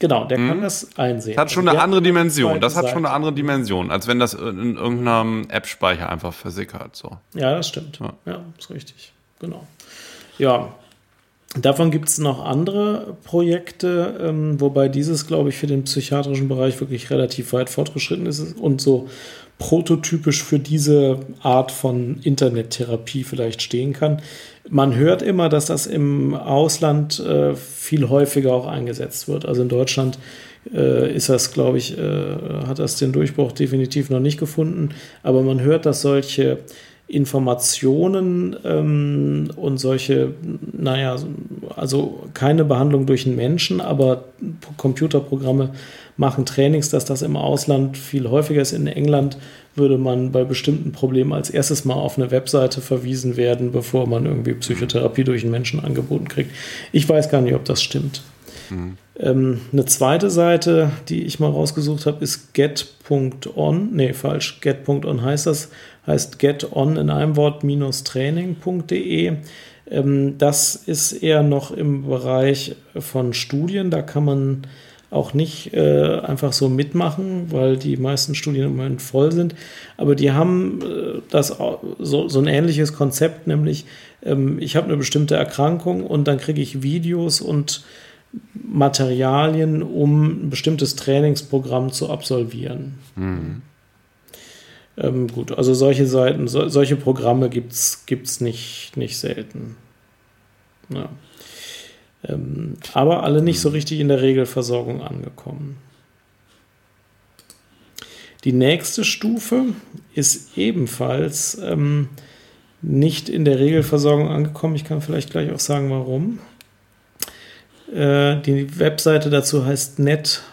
Speaker 2: Genau, der hm. kann das einsehen.
Speaker 1: Das hat schon also eine andere Dimension. Das hat Seite. schon eine andere Dimension, als wenn das in irgendeinem App-Speicher einfach versickert. So.
Speaker 2: Ja, das stimmt. Ja. ja, ist richtig. Genau. Ja, Davon gibt es noch andere Projekte, ähm, wobei dieses, glaube ich, für den psychiatrischen Bereich wirklich relativ weit fortgeschritten ist und so prototypisch für diese Art von Internettherapie vielleicht stehen kann. Man hört immer, dass das im Ausland äh, viel häufiger auch eingesetzt wird. Also in Deutschland äh, ist das, glaube ich, äh, hat das den Durchbruch definitiv noch nicht gefunden. Aber man hört, dass solche Informationen ähm, und solche, naja, also keine Behandlung durch einen Menschen, aber Computerprogramme machen Trainings, dass das im Ausland viel häufiger ist. In England würde man bei bestimmten Problemen als erstes mal auf eine Webseite verwiesen werden, bevor man irgendwie Psychotherapie durch einen Menschen angeboten kriegt. Ich weiß gar nicht, ob das stimmt. Mhm. Ähm, eine zweite Seite, die ich mal rausgesucht habe, ist get.on. Nee, falsch. Get.on heißt das heißt geton in einem Wort minus training.de. Ähm, das ist eher noch im Bereich von Studien. Da kann man auch nicht äh, einfach so mitmachen, weil die meisten Studien im Moment voll sind. Aber die haben äh, das so, so ein ähnliches Konzept, nämlich ähm, ich habe eine bestimmte Erkrankung und dann kriege ich Videos und Materialien, um ein bestimmtes Trainingsprogramm zu absolvieren. Mhm. Ähm, gut, also solche Seiten, so, solche Programme gibt es nicht, nicht selten. Ja. Ähm, aber alle nicht so richtig in der Regelversorgung angekommen. Die nächste Stufe ist ebenfalls ähm, nicht in der Regelversorgung angekommen. Ich kann vielleicht gleich auch sagen, warum. Äh, die Webseite dazu heißt net-step.de.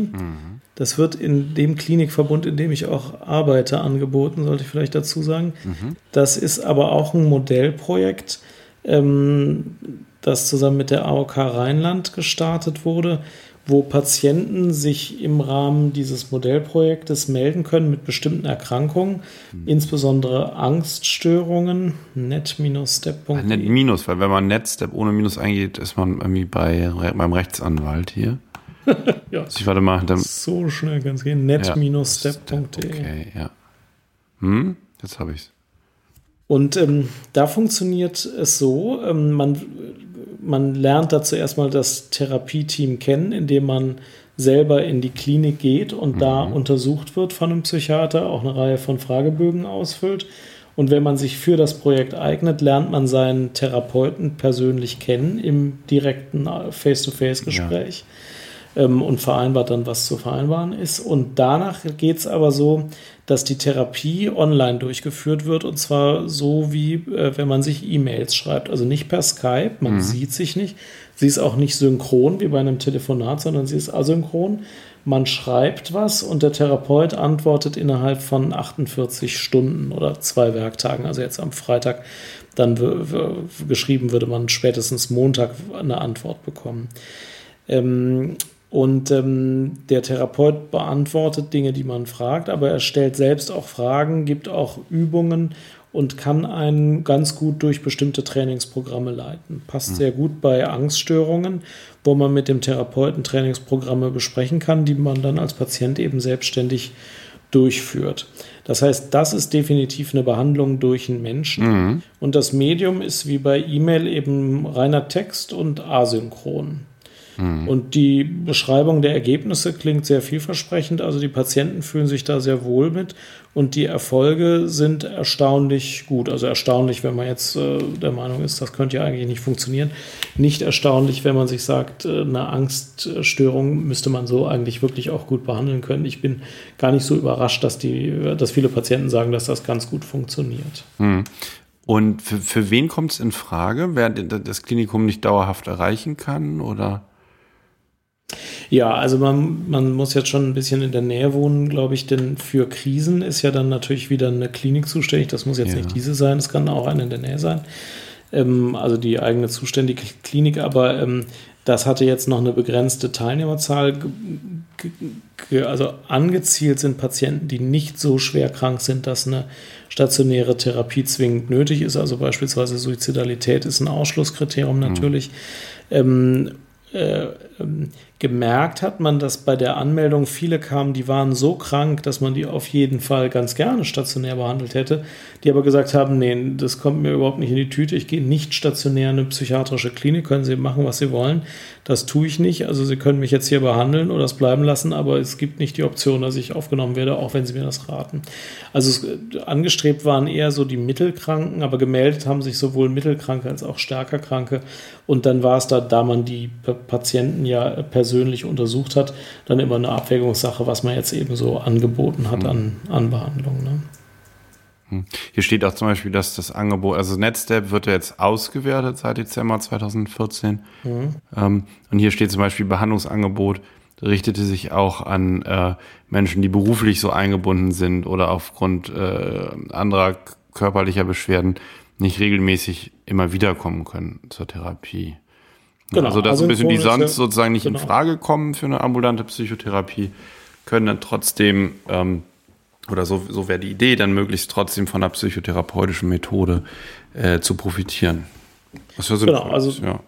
Speaker 2: Mhm. Das wird in dem Klinikverbund, in dem ich auch arbeite, angeboten, sollte ich vielleicht dazu sagen. Mhm. Das ist aber auch ein Modellprojekt, ähm, das zusammen mit der AOK Rheinland gestartet wurde, wo Patienten sich im Rahmen dieses Modellprojektes melden können mit bestimmten Erkrankungen, mhm. insbesondere Angststörungen. Net-step.de.
Speaker 1: Net minus, weil wenn man Net-step ohne Minus eingeht, ist man irgendwie bei, beim Rechtsanwalt hier. ja. Also ich warte mal. Dann,
Speaker 2: so schnell kann es gehen. net-step.de.
Speaker 1: Okay, ja. Hm, jetzt habe ich es.
Speaker 2: Und ähm, da funktioniert es so, ähm, man, man lernt dazu erstmal das Therapieteam kennen, indem man selber in die Klinik geht und mhm. da untersucht wird von einem Psychiater, auch eine Reihe von Fragebögen ausfüllt. Und wenn man sich für das Projekt eignet, lernt man seinen Therapeuten persönlich kennen im direkten äh, Face-to-Face-Gespräch ja. ähm, und vereinbart dann, was zu vereinbaren ist. Und danach geht es aber so, dass die Therapie online durchgeführt wird und zwar so wie äh, wenn man sich E-Mails schreibt, also nicht per Skype, man mhm. sieht sich nicht, Sie ist auch nicht synchron wie bei einem Telefonat, sondern sie ist asynchron. Man schreibt was und der Therapeut antwortet innerhalb von 48 Stunden oder zwei Werktagen. Also jetzt am Freitag dann geschrieben würde man spätestens Montag eine Antwort bekommen. Ähm, und ähm, der Therapeut beantwortet Dinge, die man fragt, aber er stellt selbst auch Fragen, gibt auch Übungen und kann einen ganz gut durch bestimmte Trainingsprogramme leiten. Passt mhm. sehr gut bei Angststörungen, wo man mit dem Therapeuten Trainingsprogramme besprechen kann, die man dann als Patient eben selbstständig durchführt. Das heißt, das ist definitiv eine Behandlung durch einen Menschen. Mhm. Und das Medium ist wie bei E-Mail eben reiner Text und asynchron. Mhm. Und die Beschreibung der Ergebnisse klingt sehr vielversprechend. Also die Patienten fühlen sich da sehr wohl mit und die Erfolge sind erstaunlich gut. Also erstaunlich, wenn man jetzt äh, der Meinung ist, das könnte ja eigentlich nicht funktionieren. Nicht erstaunlich, wenn man sich sagt, äh, eine Angststörung müsste man so eigentlich wirklich auch gut behandeln können. Ich bin gar nicht so überrascht, dass, die, dass viele Patienten sagen, dass das ganz gut funktioniert.
Speaker 1: Mhm. Und für, für wen kommt es in Frage, wer das Klinikum nicht dauerhaft erreichen kann? Oder?
Speaker 2: Ja, also man, man muss jetzt schon ein bisschen in der Nähe wohnen, glaube ich, denn für Krisen ist ja dann natürlich wieder eine Klinik zuständig. Das muss jetzt ja. nicht diese sein, es kann auch eine in der Nähe sein. Ähm, also die eigene zuständige Klinik, aber ähm, das hatte jetzt noch eine begrenzte Teilnehmerzahl. Also angezielt sind Patienten, die nicht so schwer krank sind, dass eine stationäre Therapie zwingend nötig ist. Also beispielsweise Suizidalität ist ein Ausschlusskriterium mhm. natürlich. Mhm. Ähm, äh, ähm, gemerkt hat man, dass bei der Anmeldung viele kamen, die waren so krank, dass man die auf jeden Fall ganz gerne stationär behandelt hätte, die aber gesagt haben, nee, das kommt mir überhaupt nicht in die Tüte, ich gehe nicht stationär in eine psychiatrische Klinik, können Sie machen, was Sie wollen, das tue ich nicht, also Sie können mich jetzt hier behandeln oder es bleiben lassen, aber es gibt nicht die Option, dass ich aufgenommen werde, auch wenn Sie mir das raten. Also es, äh, angestrebt waren eher so die Mittelkranken, aber gemeldet haben sich sowohl Mittelkranke als auch stärker Kranke und dann war es da, da man die Patienten ja persönlich persönlich untersucht hat, dann immer eine Abwägungssache, was man jetzt eben so angeboten hat an, an Behandlung. Ne?
Speaker 1: Hm. Hier steht auch zum Beispiel, dass das Angebot, also NetStep wird ja jetzt ausgewertet seit Dezember 2014. Mhm. Ähm, und hier steht zum Beispiel Behandlungsangebot richtete sich auch an äh, Menschen, die beruflich so eingebunden sind oder aufgrund äh, anderer körperlicher Beschwerden nicht regelmäßig immer wiederkommen können zur Therapie. Genau, also dass also ein bisschen die sonst sozusagen nicht genau. in Frage kommen für eine ambulante Psychotherapie, können dann trotzdem, ähm, oder so, so wäre die Idee, dann möglichst trotzdem von einer psychotherapeutischen Methode äh, zu profitieren.
Speaker 2: Was für genau, also ja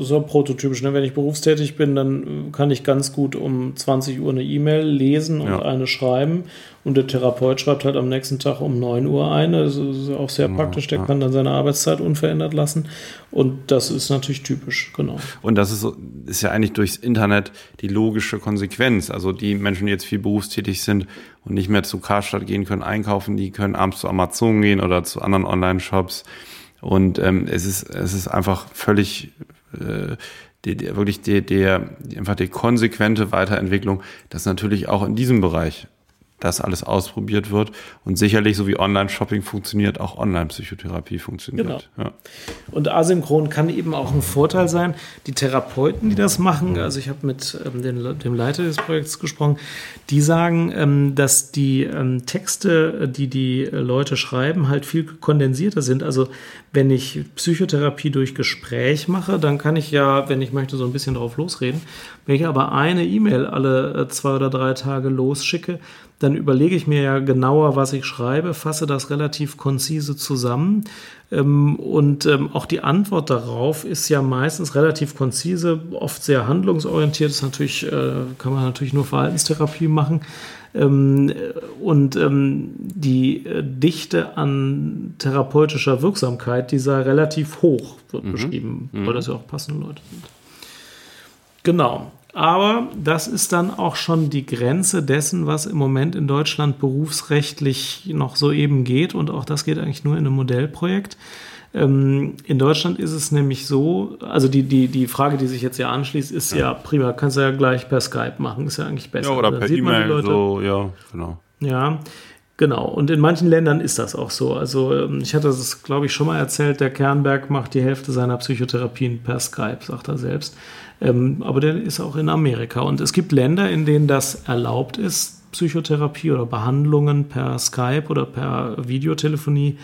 Speaker 2: so prototypisch. Ne? Wenn ich berufstätig bin, dann kann ich ganz gut um 20 Uhr eine E-Mail lesen und ja. eine schreiben. Und der Therapeut schreibt halt am nächsten Tag um 9 Uhr eine. Das ist auch sehr genau, praktisch. Der ja. kann dann seine Arbeitszeit unverändert lassen. Und das ist natürlich typisch, genau.
Speaker 1: Und das ist, ist ja eigentlich durchs Internet die logische Konsequenz. Also die Menschen, die jetzt viel berufstätig sind und nicht mehr zu Karstadt gehen können, einkaufen, die können abends zu Amazon gehen oder zu anderen Online-Shops. Und ähm, es ist es ist einfach völlig äh, die, die, wirklich die, der, einfach die konsequente Weiterentwicklung, dass natürlich auch in diesem Bereich das alles ausprobiert wird und sicherlich, so wie Online-Shopping funktioniert, auch Online-Psychotherapie funktioniert. Genau.
Speaker 2: Ja. Und asynchron kann eben auch ein Vorteil sein. Die Therapeuten, die das machen, also ich habe mit ähm, dem, dem, Leiter des Projekts gesprochen, die sagen, ähm, dass die ähm, Texte, die die Leute schreiben, halt viel kondensierter sind. Also wenn ich Psychotherapie durch Gespräch mache, dann kann ich ja, wenn ich möchte, so ein bisschen drauf losreden. Wenn ich aber eine E-Mail alle äh, zwei oder drei Tage losschicke, dann überlege ich mir ja genauer, was ich schreibe, fasse das relativ konzise zusammen. Ähm, und ähm, auch die Antwort darauf ist ja meistens relativ konzise, oft sehr handlungsorientiert. Das natürlich, äh, kann man natürlich nur Verhaltenstherapie machen. Ähm, und die äh, Dichte an therapeutischer Wirksamkeit, die sei relativ hoch, wird mhm. beschrieben, weil mhm. das ja auch passende Leute sind. Genau. Aber das ist dann auch schon die Grenze dessen, was im Moment in Deutschland berufsrechtlich noch so eben geht. Und auch das geht eigentlich nur in einem Modellprojekt. Ähm, in Deutschland ist es nämlich so, also die, die, die Frage, die sich jetzt ja anschließt, ist ja, ja prima, kannst du ja gleich per Skype machen, ist ja eigentlich besser.
Speaker 1: Ja, oder per E-Mail, so, ja, genau.
Speaker 2: Ja, Genau, und in manchen Ländern ist das auch so. Also ähm, ich hatte das, glaube ich, schon mal erzählt, der Kernberg macht die Hälfte seiner Psychotherapien per Skype, sagt er selbst. Ähm, aber der ist auch in Amerika. Und es gibt Länder, in denen das erlaubt ist, Psychotherapie oder Behandlungen per Skype oder per Videotelefonie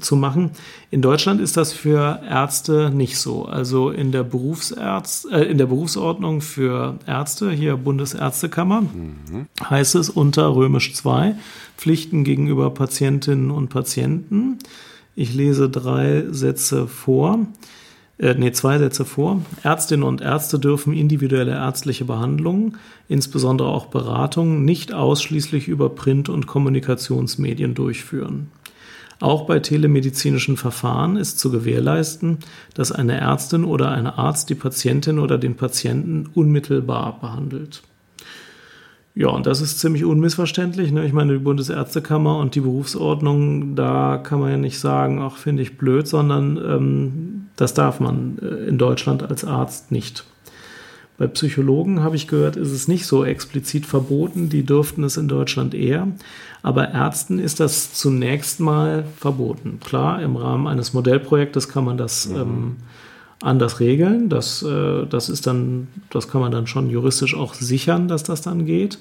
Speaker 2: zu machen. In Deutschland ist das für Ärzte nicht so. Also in der, Berufsärzt, äh, in der Berufsordnung für Ärzte, hier Bundesärztekammer, mhm. heißt es unter Römisch 2 Pflichten gegenüber Patientinnen und Patienten. Ich lese drei Sätze vor äh, nee, zwei Sätze vor. Ärztinnen und Ärzte dürfen individuelle ärztliche Behandlungen, insbesondere auch Beratungen, nicht ausschließlich über Print- und Kommunikationsmedien durchführen. Auch bei telemedizinischen Verfahren ist zu gewährleisten, dass eine Ärztin oder ein Arzt die Patientin oder den Patienten unmittelbar behandelt. Ja, und das ist ziemlich unmissverständlich. Ne? Ich meine, die Bundesärztekammer und die Berufsordnung, da kann man ja nicht sagen, ach, finde ich blöd, sondern ähm, das darf man äh, in Deutschland als Arzt nicht. Bei Psychologen habe ich gehört, ist es nicht so explizit verboten, die dürften es in Deutschland eher. Aber Ärzten ist das zunächst mal verboten. Klar, im Rahmen eines Modellprojektes kann man das mhm. ähm, anders regeln. Das, äh, das ist dann, das kann man dann schon juristisch auch sichern, dass das dann geht.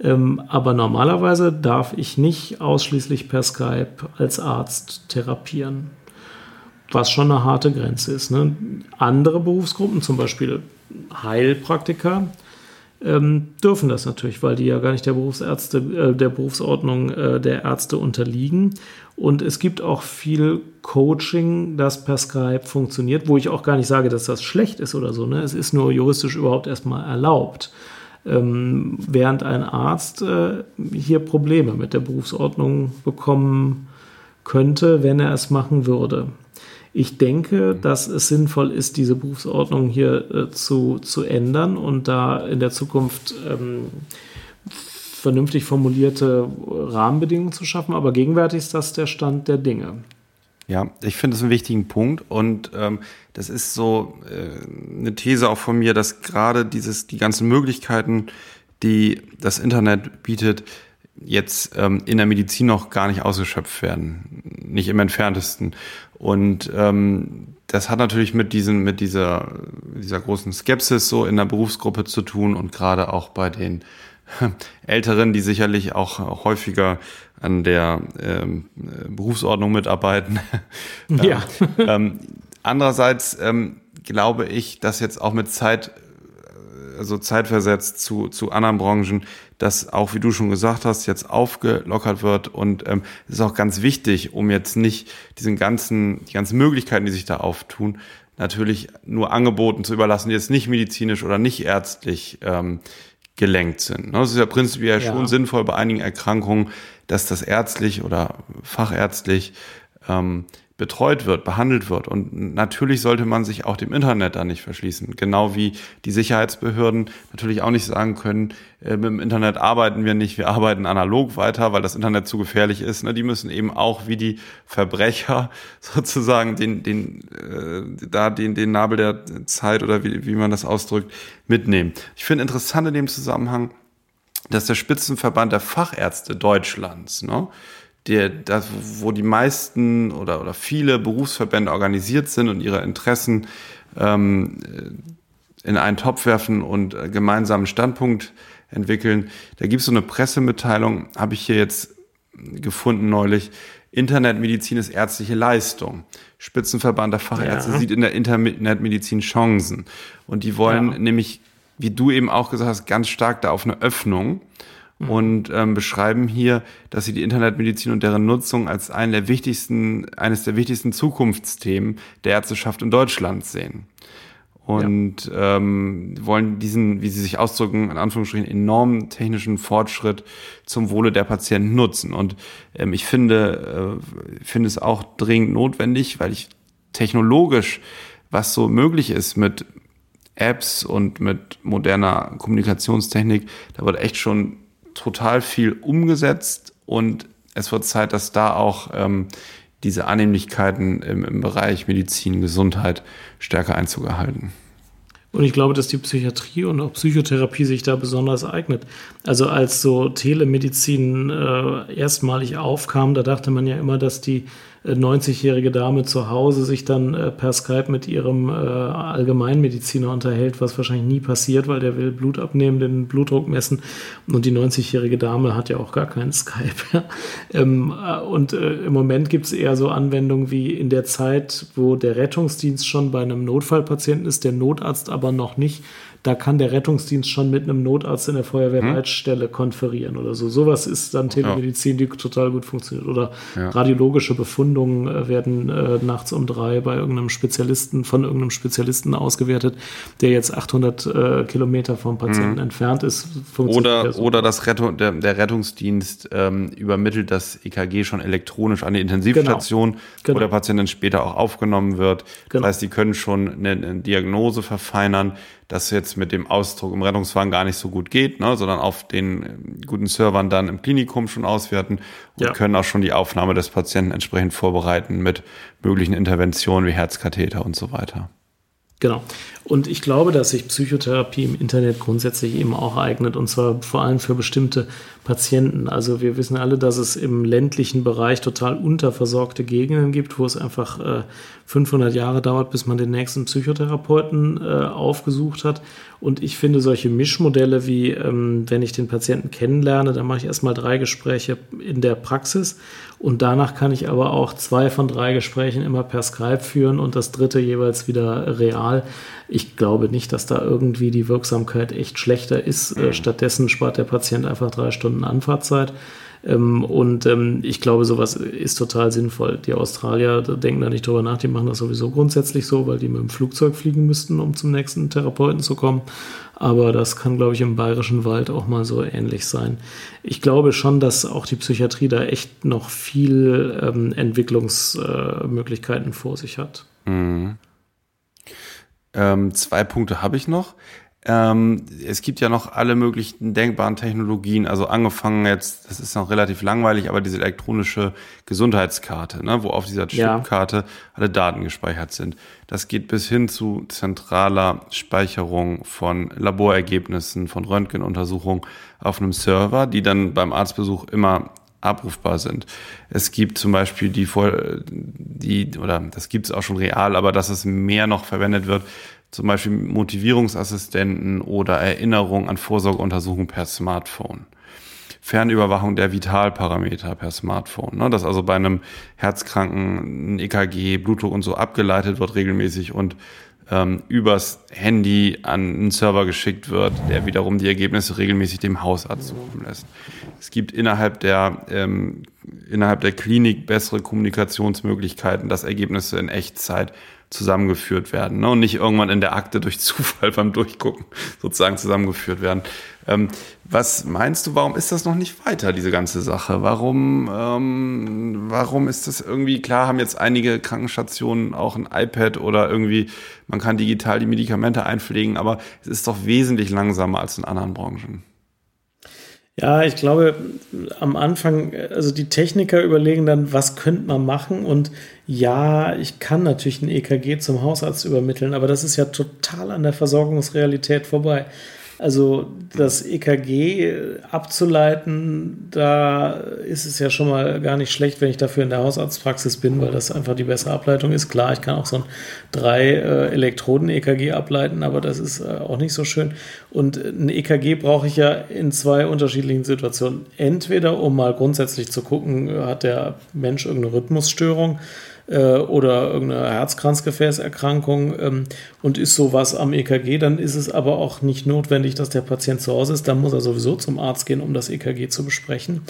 Speaker 2: Ähm, aber normalerweise darf ich nicht ausschließlich per Skype als Arzt therapieren. Was schon eine harte Grenze ist. Ne? Andere Berufsgruppen, zum Beispiel Heilpraktiker, ähm, dürfen das natürlich, weil die ja gar nicht der Berufsärzte, äh, der Berufsordnung äh, der Ärzte unterliegen. Und es gibt auch viel Coaching, das per Skype funktioniert, wo ich auch gar nicht sage, dass das schlecht ist oder so. Ne? Es ist nur juristisch überhaupt erstmal erlaubt. Ähm, während ein Arzt äh, hier Probleme mit der Berufsordnung bekommen könnte, wenn er es machen würde. Ich denke, dass es sinnvoll ist, diese Berufsordnung hier äh, zu, zu ändern und da in der Zukunft ähm, vernünftig formulierte Rahmenbedingungen zu schaffen. Aber gegenwärtig ist das der Stand der Dinge.
Speaker 1: Ja, ich finde es einen wichtigen Punkt und ähm, das ist so äh, eine These auch von mir, dass gerade dieses die ganzen Möglichkeiten, die das Internet bietet, jetzt ähm, in der Medizin noch gar nicht ausgeschöpft werden, nicht im entferntesten. Und ähm, das hat natürlich mit diesen, mit dieser, dieser großen Skepsis so in der Berufsgruppe zu tun und gerade auch bei den Älteren, die sicherlich auch häufiger an der ähm, Berufsordnung mitarbeiten. ja. ähm, andererseits ähm, glaube ich, dass jetzt auch mit Zeit, also zeitversetzt zu, zu anderen Branchen, das auch, wie du schon gesagt hast, jetzt aufgelockert wird. Und ähm, es ist auch ganz wichtig, um jetzt nicht diesen ganzen, die ganzen Möglichkeiten, die sich da auftun, natürlich nur Angeboten zu überlassen, die jetzt nicht medizinisch oder nicht ärztlich ähm, gelenkt sind. Das ist ja prinzipiell ja. schon sinnvoll bei einigen Erkrankungen, dass das ärztlich oder fachärztlich ähm, betreut wird, behandelt wird. Und natürlich sollte man sich auch dem Internet da nicht verschließen. Genau wie die Sicherheitsbehörden natürlich auch nicht sagen können, äh, mit dem Internet arbeiten wir nicht, wir arbeiten analog weiter, weil das Internet zu gefährlich ist. Ne? Die müssen eben auch wie die Verbrecher sozusagen den, den, äh, da den, den Nabel der Zeit oder wie, wie man das ausdrückt, mitnehmen. Ich finde interessant in dem Zusammenhang, dass der Spitzenverband der Fachärzte Deutschlands, ne, der, das, wo die meisten oder, oder viele Berufsverbände organisiert sind und ihre Interessen ähm, in einen Topf werfen und äh, gemeinsamen Standpunkt entwickeln. Da gibt es so eine Pressemitteilung, habe ich hier jetzt gefunden neulich. Internetmedizin ist ärztliche Leistung. Spitzenverband der Fachärzte ja. sieht in der Internetmedizin Chancen. Und die wollen ja. nämlich, wie du eben auch gesagt hast, ganz stark da auf eine Öffnung mhm. und ähm, beschreiben hier, dass sie die Internetmedizin und deren Nutzung als einen der wichtigsten, eines der wichtigsten Zukunftsthemen der Ärzteschaft in Deutschland sehen. Und ja. ähm, wollen diesen, wie sie sich ausdrücken, in Anführungsstrichen enormen technischen Fortschritt zum Wohle der Patienten nutzen. Und ähm, ich finde, äh, finde es auch dringend notwendig, weil ich technologisch, was so möglich ist mit Apps und mit moderner Kommunikationstechnik, da wird echt schon total viel umgesetzt und es wird Zeit, dass da auch ähm, diese Annehmlichkeiten im, im Bereich Medizin, Gesundheit stärker Einzug erhalten.
Speaker 2: Und ich glaube, dass die Psychiatrie und auch Psychotherapie sich da besonders eignet. Also als so Telemedizin äh, erstmalig aufkam, da dachte man ja immer, dass die 90-jährige Dame zu Hause sich dann äh, per Skype mit ihrem äh, Allgemeinmediziner unterhält, was wahrscheinlich nie passiert, weil der will Blut abnehmen, den Blutdruck messen und die 90-jährige Dame hat ja auch gar keinen Skype. ähm, äh, und äh, im Moment gibt es eher so Anwendungen wie in der Zeit, wo der Rettungsdienst schon bei einem Notfallpatienten ist, der Notarzt aber noch nicht da kann der Rettungsdienst schon mit einem Notarzt in der Feuerwehrleitstelle hm. konferieren oder so. Sowas ist dann Telemedizin, die total gut funktioniert. Oder ja. radiologische Befundungen äh, werden äh, nachts um drei bei irgendeinem Spezialisten, von irgendeinem Spezialisten ausgewertet, der jetzt 800 äh, Kilometer vom Patienten hm. entfernt ist.
Speaker 1: Oder, oder das Rettung, der, der Rettungsdienst ähm, übermittelt das EKG schon elektronisch an die Intensivstation, genau. Genau. wo der Patient dann später auch aufgenommen wird. Genau. Das heißt, die können schon eine, eine Diagnose verfeinern das jetzt mit dem Ausdruck im Rettungswagen gar nicht so gut geht, ne, sondern auf den äh, guten Servern dann im Klinikum schon auswerten und ja. können auch schon die Aufnahme des Patienten entsprechend vorbereiten mit möglichen Interventionen wie Herzkatheter und so weiter.
Speaker 2: Genau. Und ich glaube, dass sich Psychotherapie im Internet grundsätzlich eben auch eignet, und zwar vor allem für bestimmte Patienten. Also wir wissen alle, dass es im ländlichen Bereich total unterversorgte Gegenden gibt, wo es einfach äh, 500 Jahre dauert, bis man den nächsten Psychotherapeuten äh, aufgesucht hat. Und ich finde solche Mischmodelle wie, ähm, wenn ich den Patienten kennenlerne, dann mache ich erstmal drei Gespräche in der Praxis und danach kann ich aber auch zwei von drei Gesprächen immer per Skype führen und das dritte jeweils wieder real. Glaube nicht, dass da irgendwie die Wirksamkeit echt schlechter ist. Äh, stattdessen spart der Patient einfach drei Stunden Anfahrtzeit. Ähm, und ähm, ich glaube, sowas ist total sinnvoll. Die Australier denken da nicht drüber nach, die machen das sowieso grundsätzlich so, weil die mit dem Flugzeug fliegen müssten, um zum nächsten Therapeuten zu kommen. Aber das kann, glaube ich, im bayerischen Wald auch mal so ähnlich sein. Ich glaube schon, dass auch die Psychiatrie da echt noch viel ähm, Entwicklungsmöglichkeiten äh, vor sich hat. Mhm.
Speaker 1: Ähm, zwei Punkte habe ich noch. Ähm, es gibt ja noch alle möglichen denkbaren Technologien, also angefangen jetzt, das ist noch relativ langweilig, aber diese elektronische Gesundheitskarte, ne, wo auf dieser Chipkarte ja. alle Daten gespeichert sind. Das geht bis hin zu zentraler Speicherung von Laborergebnissen, von Röntgenuntersuchungen auf einem Server, die dann beim Arztbesuch immer abrufbar sind. Es gibt zum Beispiel die, die oder das gibt es auch schon real, aber dass es mehr noch verwendet wird, zum Beispiel Motivierungsassistenten oder Erinnerung an Vorsorgeuntersuchungen per Smartphone. Fernüberwachung der Vitalparameter per Smartphone. Ne? Dass also bei einem Herzkranken ein EKG, Blutdruck und so abgeleitet wird regelmäßig und ähm, übers Handy an einen Server geschickt wird, der wiederum die Ergebnisse regelmäßig dem Hausarzt zukommen lässt. Es gibt innerhalb der, ähm, innerhalb der Klinik bessere Kommunikationsmöglichkeiten, dass Ergebnisse in Echtzeit zusammengeführt werden ne? und nicht irgendwann in der Akte durch Zufall beim Durchgucken sozusagen zusammengeführt werden. Ähm, was meinst du, warum ist das noch nicht weiter, diese ganze Sache? Warum, ähm, warum ist das irgendwie, klar haben jetzt einige Krankenstationen auch ein iPad oder irgendwie, man kann digital die Medikamente einpflegen, aber es ist doch wesentlich langsamer als in anderen Branchen.
Speaker 2: Ja, ich glaube, am Anfang, also die Techniker überlegen dann, was könnte man machen? Und ja, ich kann natürlich ein EKG zum Hausarzt übermitteln, aber das ist ja total an der Versorgungsrealität vorbei. Also das EKG abzuleiten, da ist es ja schon mal gar nicht schlecht, wenn ich dafür in der Hausarztpraxis bin, weil das einfach die bessere Ableitung ist. Klar, ich kann auch so ein drei äh, Elektroden-EKG ableiten, aber das ist äh, auch nicht so schön. Und ein EKG brauche ich ja in zwei unterschiedlichen Situationen. Entweder, um mal grundsätzlich zu gucken, hat der Mensch irgendeine Rhythmusstörung äh, oder irgendeine Herzkranzgefäßerkrankung ähm, und ist sowas am EKG, dann ist es aber auch nicht notwendig, dass der Patient zu Hause ist. Dann muss er sowieso zum Arzt gehen, um das EKG zu besprechen.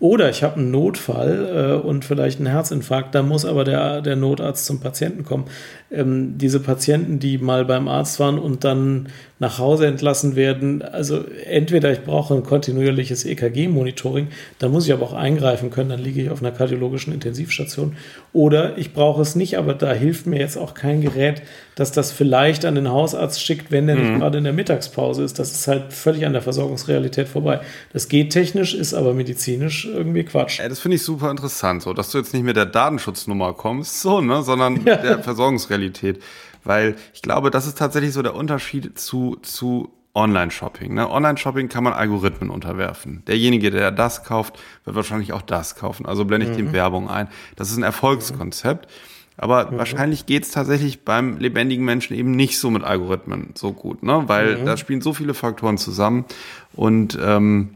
Speaker 2: Oder ich habe einen Notfall äh, und vielleicht einen Herzinfarkt, da muss aber der, der Notarzt zum Patienten kommen. Ähm, diese Patienten, die mal beim Arzt waren und dann nach Hause entlassen werden, also entweder ich brauche ein kontinuierliches EKG-Monitoring, dann muss ich aber auch eingreifen können, dann liege ich auf einer kardiologischen Intensivstation, oder ich brauche es nicht, aber da hilft mir jetzt auch kein Gerät, dass das vielleicht an den Hausarzt schickt, wenn der mhm. nicht gerade in der Mittagspause ist. Das ist halt völlig an der Versorgungsrealität vorbei. Das geht technisch, ist aber medizinisch irgendwie Quatsch.
Speaker 1: Ja, das finde ich super interessant, so, dass du jetzt nicht mit der Datenschutznummer kommst, so, ne, sondern ja. der Versorgungsrealität. Weil ich glaube, das ist tatsächlich so der Unterschied zu, zu Online-Shopping. Ne? Online-Shopping kann man Algorithmen unterwerfen. Derjenige, der das kauft, wird wahrscheinlich auch das kaufen. Also blende ich mhm. dem Werbung ein. Das ist ein Erfolgskonzept. Aber mhm. wahrscheinlich geht's tatsächlich beim lebendigen Menschen eben nicht so mit Algorithmen so gut, ne? Weil mhm. da spielen so viele Faktoren zusammen und ähm,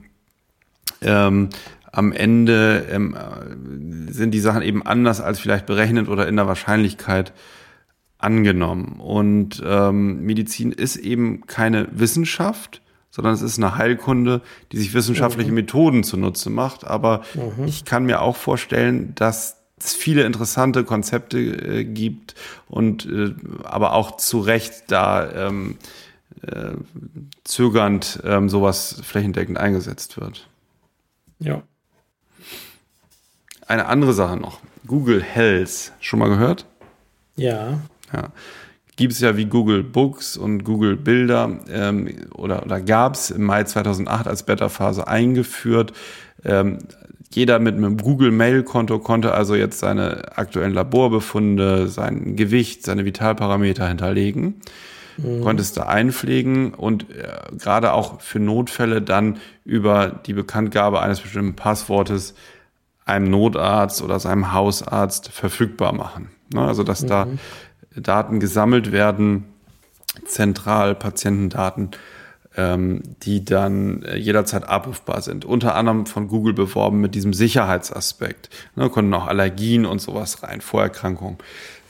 Speaker 1: ähm, am Ende ähm, sind die Sachen eben anders als vielleicht berechnet oder in der Wahrscheinlichkeit angenommen. Und ähm, Medizin ist eben keine Wissenschaft, sondern es ist eine Heilkunde, die sich wissenschaftliche mhm. Methoden zunutze macht. Aber mhm. ich kann mir auch vorstellen, dass es viele interessante Konzepte äh, gibt und äh, aber auch zu Recht da ähm, äh, zögernd ähm, sowas flächendeckend eingesetzt wird.
Speaker 2: Ja.
Speaker 1: Eine andere Sache noch. Google Health. Schon mal gehört?
Speaker 2: Ja.
Speaker 1: Ja. Gibt es ja wie Google Books und Google Bilder ähm, oder, oder gab es im Mai 2008 als Beta-Phase eingeführt. Ähm, jeder mit einem Google Mail-Konto konnte also jetzt seine aktuellen Laborbefunde, sein Gewicht, seine Vitalparameter hinterlegen. Mhm. Konnte es da einpflegen und äh, gerade auch für Notfälle dann über die Bekanntgabe eines bestimmten Passwortes einem Notarzt oder seinem Hausarzt verfügbar machen. Ne? Also dass mhm. da Daten gesammelt werden, zentral Patientendaten, ähm, die dann äh, jederzeit abrufbar sind. Unter anderem von Google beworben mit diesem Sicherheitsaspekt. Ne, konnten auch Allergien und sowas rein, Vorerkrankungen.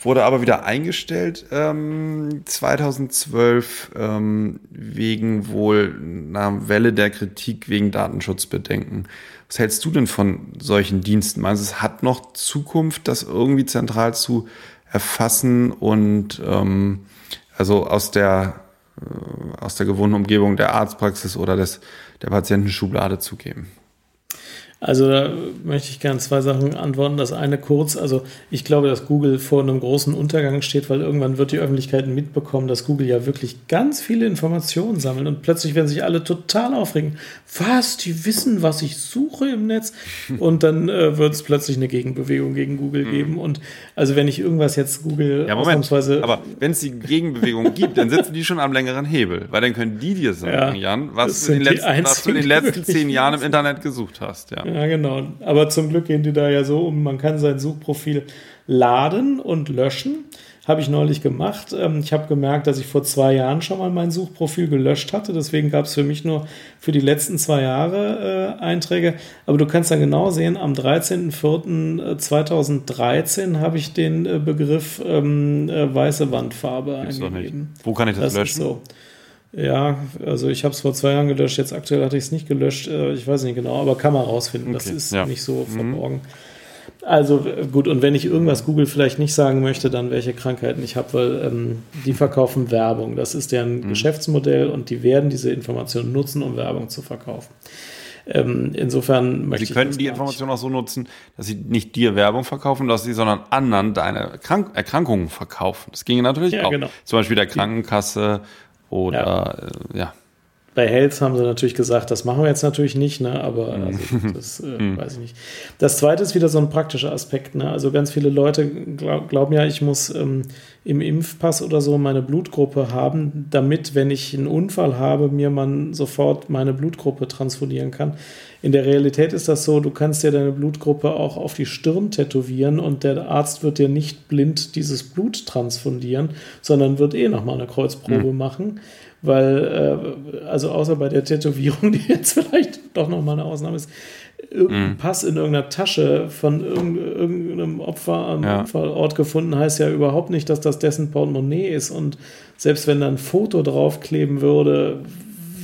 Speaker 1: Wurde aber wieder eingestellt ähm, 2012 ähm, wegen wohl einer Welle der Kritik wegen Datenschutzbedenken. Was hältst du denn von solchen Diensten? Meinst du, es hat noch Zukunft, das irgendwie zentral zu erfassen und ähm, also aus der äh, aus der gewohnten Umgebung der Arztpraxis oder des, der Patientenschublade zu geben.
Speaker 2: Also da möchte ich gerne zwei Sachen antworten. Das eine kurz, also ich glaube, dass Google vor einem großen Untergang steht, weil irgendwann wird die Öffentlichkeit mitbekommen, dass Google ja wirklich ganz viele Informationen sammelt und plötzlich werden sich alle total aufregen. Was? Die wissen, was ich suche im Netz? Und dann äh, wird es plötzlich eine Gegenbewegung gegen Google mhm. geben. Und also wenn ich irgendwas jetzt Google
Speaker 1: ja, Moment, aber wenn es die Gegenbewegung gibt, dann sitzen die schon am längeren Hebel, weil dann können die dir sagen, ja, Jan, was du, in den letzten, was du in den letzten zehn Jahren im Internet gesucht hast. Ja.
Speaker 2: Ja, genau. Aber zum Glück gehen die da ja so um, man kann sein Suchprofil laden und löschen. Habe ich neulich gemacht. Ähm, ich habe gemerkt, dass ich vor zwei Jahren schon mal mein Suchprofil gelöscht hatte. Deswegen gab es für mich nur für die letzten zwei Jahre äh, Einträge. Aber du kannst dann genau sehen, am 13.04.2013 habe ich den äh, Begriff ähm, äh, weiße Wandfarbe Gibt's eingegeben.
Speaker 1: Wo kann ich das, das löschen?
Speaker 2: so. Ja, also ich habe es vor zwei Jahren gelöscht, jetzt aktuell hatte ich es nicht gelöscht, äh, ich weiß nicht genau, aber kann man rausfinden, okay, das ist ja. nicht so mhm. verborgen. Mhm. Also gut, und wenn ich irgendwas Google vielleicht nicht sagen möchte, dann welche Krankheiten ich habe, weil ähm, die verkaufen Werbung. Das ist deren mhm. Geschäftsmodell und die werden diese Informationen nutzen, um Werbung zu verkaufen. Ähm, insofern
Speaker 1: möchte Sie könnten die Information auch so nutzen, dass sie nicht dir Werbung verkaufen dass sie, sondern anderen deine Krank Erkrankungen verkaufen. Das ginge natürlich ja, auch. Genau. Zum Beispiel der Krankenkasse oder ja. Äh, ja.
Speaker 2: Bei Health haben sie natürlich gesagt, das machen wir jetzt natürlich nicht, ne? aber mhm. also, das äh, mhm. weiß ich nicht. Das zweite ist wieder so ein praktischer Aspekt. Ne? Also ganz viele Leute glaub, glauben ja, ich muss ähm, im Impfpass oder so meine Blutgruppe haben, damit, wenn ich einen Unfall habe, mir man sofort meine Blutgruppe transfundieren kann. In der Realität ist das so, du kannst dir deine Blutgruppe auch auf die Stirn tätowieren und der Arzt wird dir nicht blind dieses Blut transfundieren, sondern wird eh nochmal eine Kreuzprobe mhm. machen weil, äh, also außer bei der Tätowierung, die jetzt vielleicht doch nochmal eine Ausnahme ist, irgendein mhm. Pass in irgendeiner Tasche von irgendeinem Opfer am ja. Unfallort gefunden, heißt ja überhaupt nicht, dass das dessen Portemonnaie ist. Und selbst wenn da ein Foto draufkleben würde,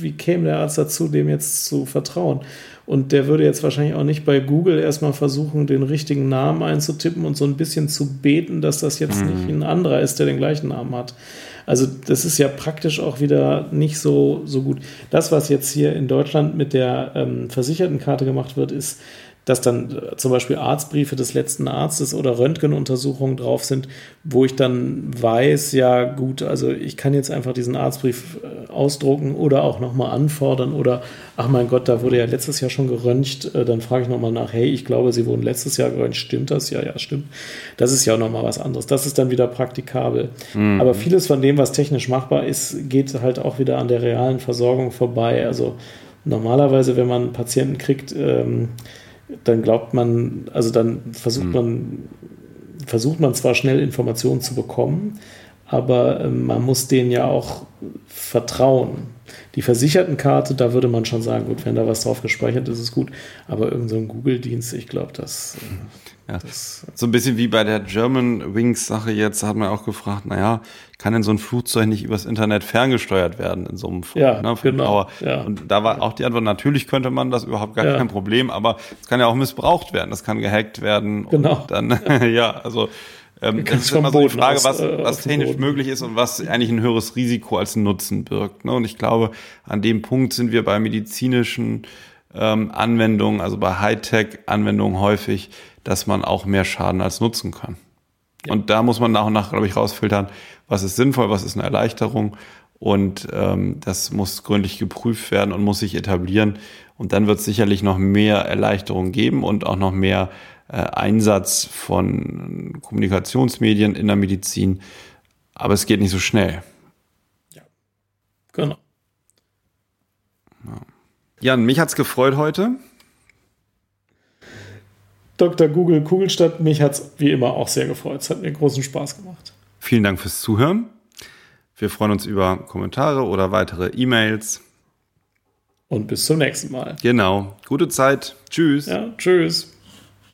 Speaker 2: wie käme der Arzt dazu, dem jetzt zu vertrauen? Und der würde jetzt wahrscheinlich auch nicht bei Google erstmal versuchen, den richtigen Namen einzutippen und so ein bisschen zu beten, dass das jetzt mhm. nicht ein anderer ist, der den gleichen Namen hat. Also das ist ja praktisch auch wieder nicht so, so gut. Das, was jetzt hier in Deutschland mit der ähm, Versichertenkarte gemacht wird, ist, dass dann äh, zum Beispiel Arztbriefe des letzten Arztes oder Röntgenuntersuchungen drauf sind, wo ich dann weiß, ja gut, also ich kann jetzt einfach diesen Arztbrief äh, ausdrucken oder auch nochmal anfordern oder, ach mein Gott, da wurde ja letztes Jahr schon geröntgt, äh, dann frage ich nochmal nach, hey, ich glaube, Sie wurden letztes Jahr geröntgt, stimmt das? Ja, ja, stimmt. Das ist ja auch nochmal was anderes. Das ist dann wieder praktikabel. Mhm. Aber vieles von dem, was technisch machbar ist, geht halt auch wieder an der realen Versorgung vorbei. Also normalerweise, wenn man einen Patienten kriegt, ähm, dann glaubt man, also dann versucht mhm. man, versucht man zwar schnell Informationen zu bekommen, aber äh, man muss denen ja auch vertrauen. Die Versichertenkarte, da würde man schon sagen, gut, wenn da was drauf gespeichert ist, ist gut. Aber irgendein so Google-Dienst, ich glaube, das,
Speaker 1: ja. das. So ein bisschen wie bei der German Wings-Sache jetzt, hat man auch gefragt, naja, kann denn so ein Flugzeug nicht übers Internet ferngesteuert werden in so einem Flug?
Speaker 2: Ja, ne, genau.
Speaker 1: Ja. Und da war auch die Antwort, natürlich könnte man das überhaupt gar ja. kein Problem, aber es kann ja auch missbraucht werden, das kann gehackt werden.
Speaker 2: Genau.
Speaker 1: Und dann, ja, also ähm, das ist immer so die Frage, was, äh, was technisch möglich ist und was eigentlich ein höheres Risiko als Nutzen birgt. Ne? Und ich glaube, an dem Punkt sind wir bei medizinischen ähm, Anwendungen, also bei Hightech-Anwendungen häufig, dass man auch mehr Schaden als Nutzen kann. Ja. Und da muss man nach und nach, glaube ich, rausfiltern, was ist sinnvoll, was ist eine Erleichterung. Und ähm, das muss gründlich geprüft werden und muss sich etablieren. Und dann wird es sicherlich noch mehr Erleichterung geben und auch noch mehr äh, Einsatz von Kommunikationsmedien in der Medizin. Aber es geht nicht so schnell.
Speaker 2: Ja, genau.
Speaker 1: Ja. Jan, mich hat's gefreut heute.
Speaker 2: Dr. Google Kugelstadt, mich hat's wie immer auch sehr gefreut. Es hat mir großen Spaß gemacht.
Speaker 1: Vielen Dank fürs Zuhören. Wir freuen uns über Kommentare oder weitere E-Mails.
Speaker 2: Und bis zum nächsten Mal.
Speaker 1: Genau. Gute Zeit. Tschüss.
Speaker 2: Ja, tschüss.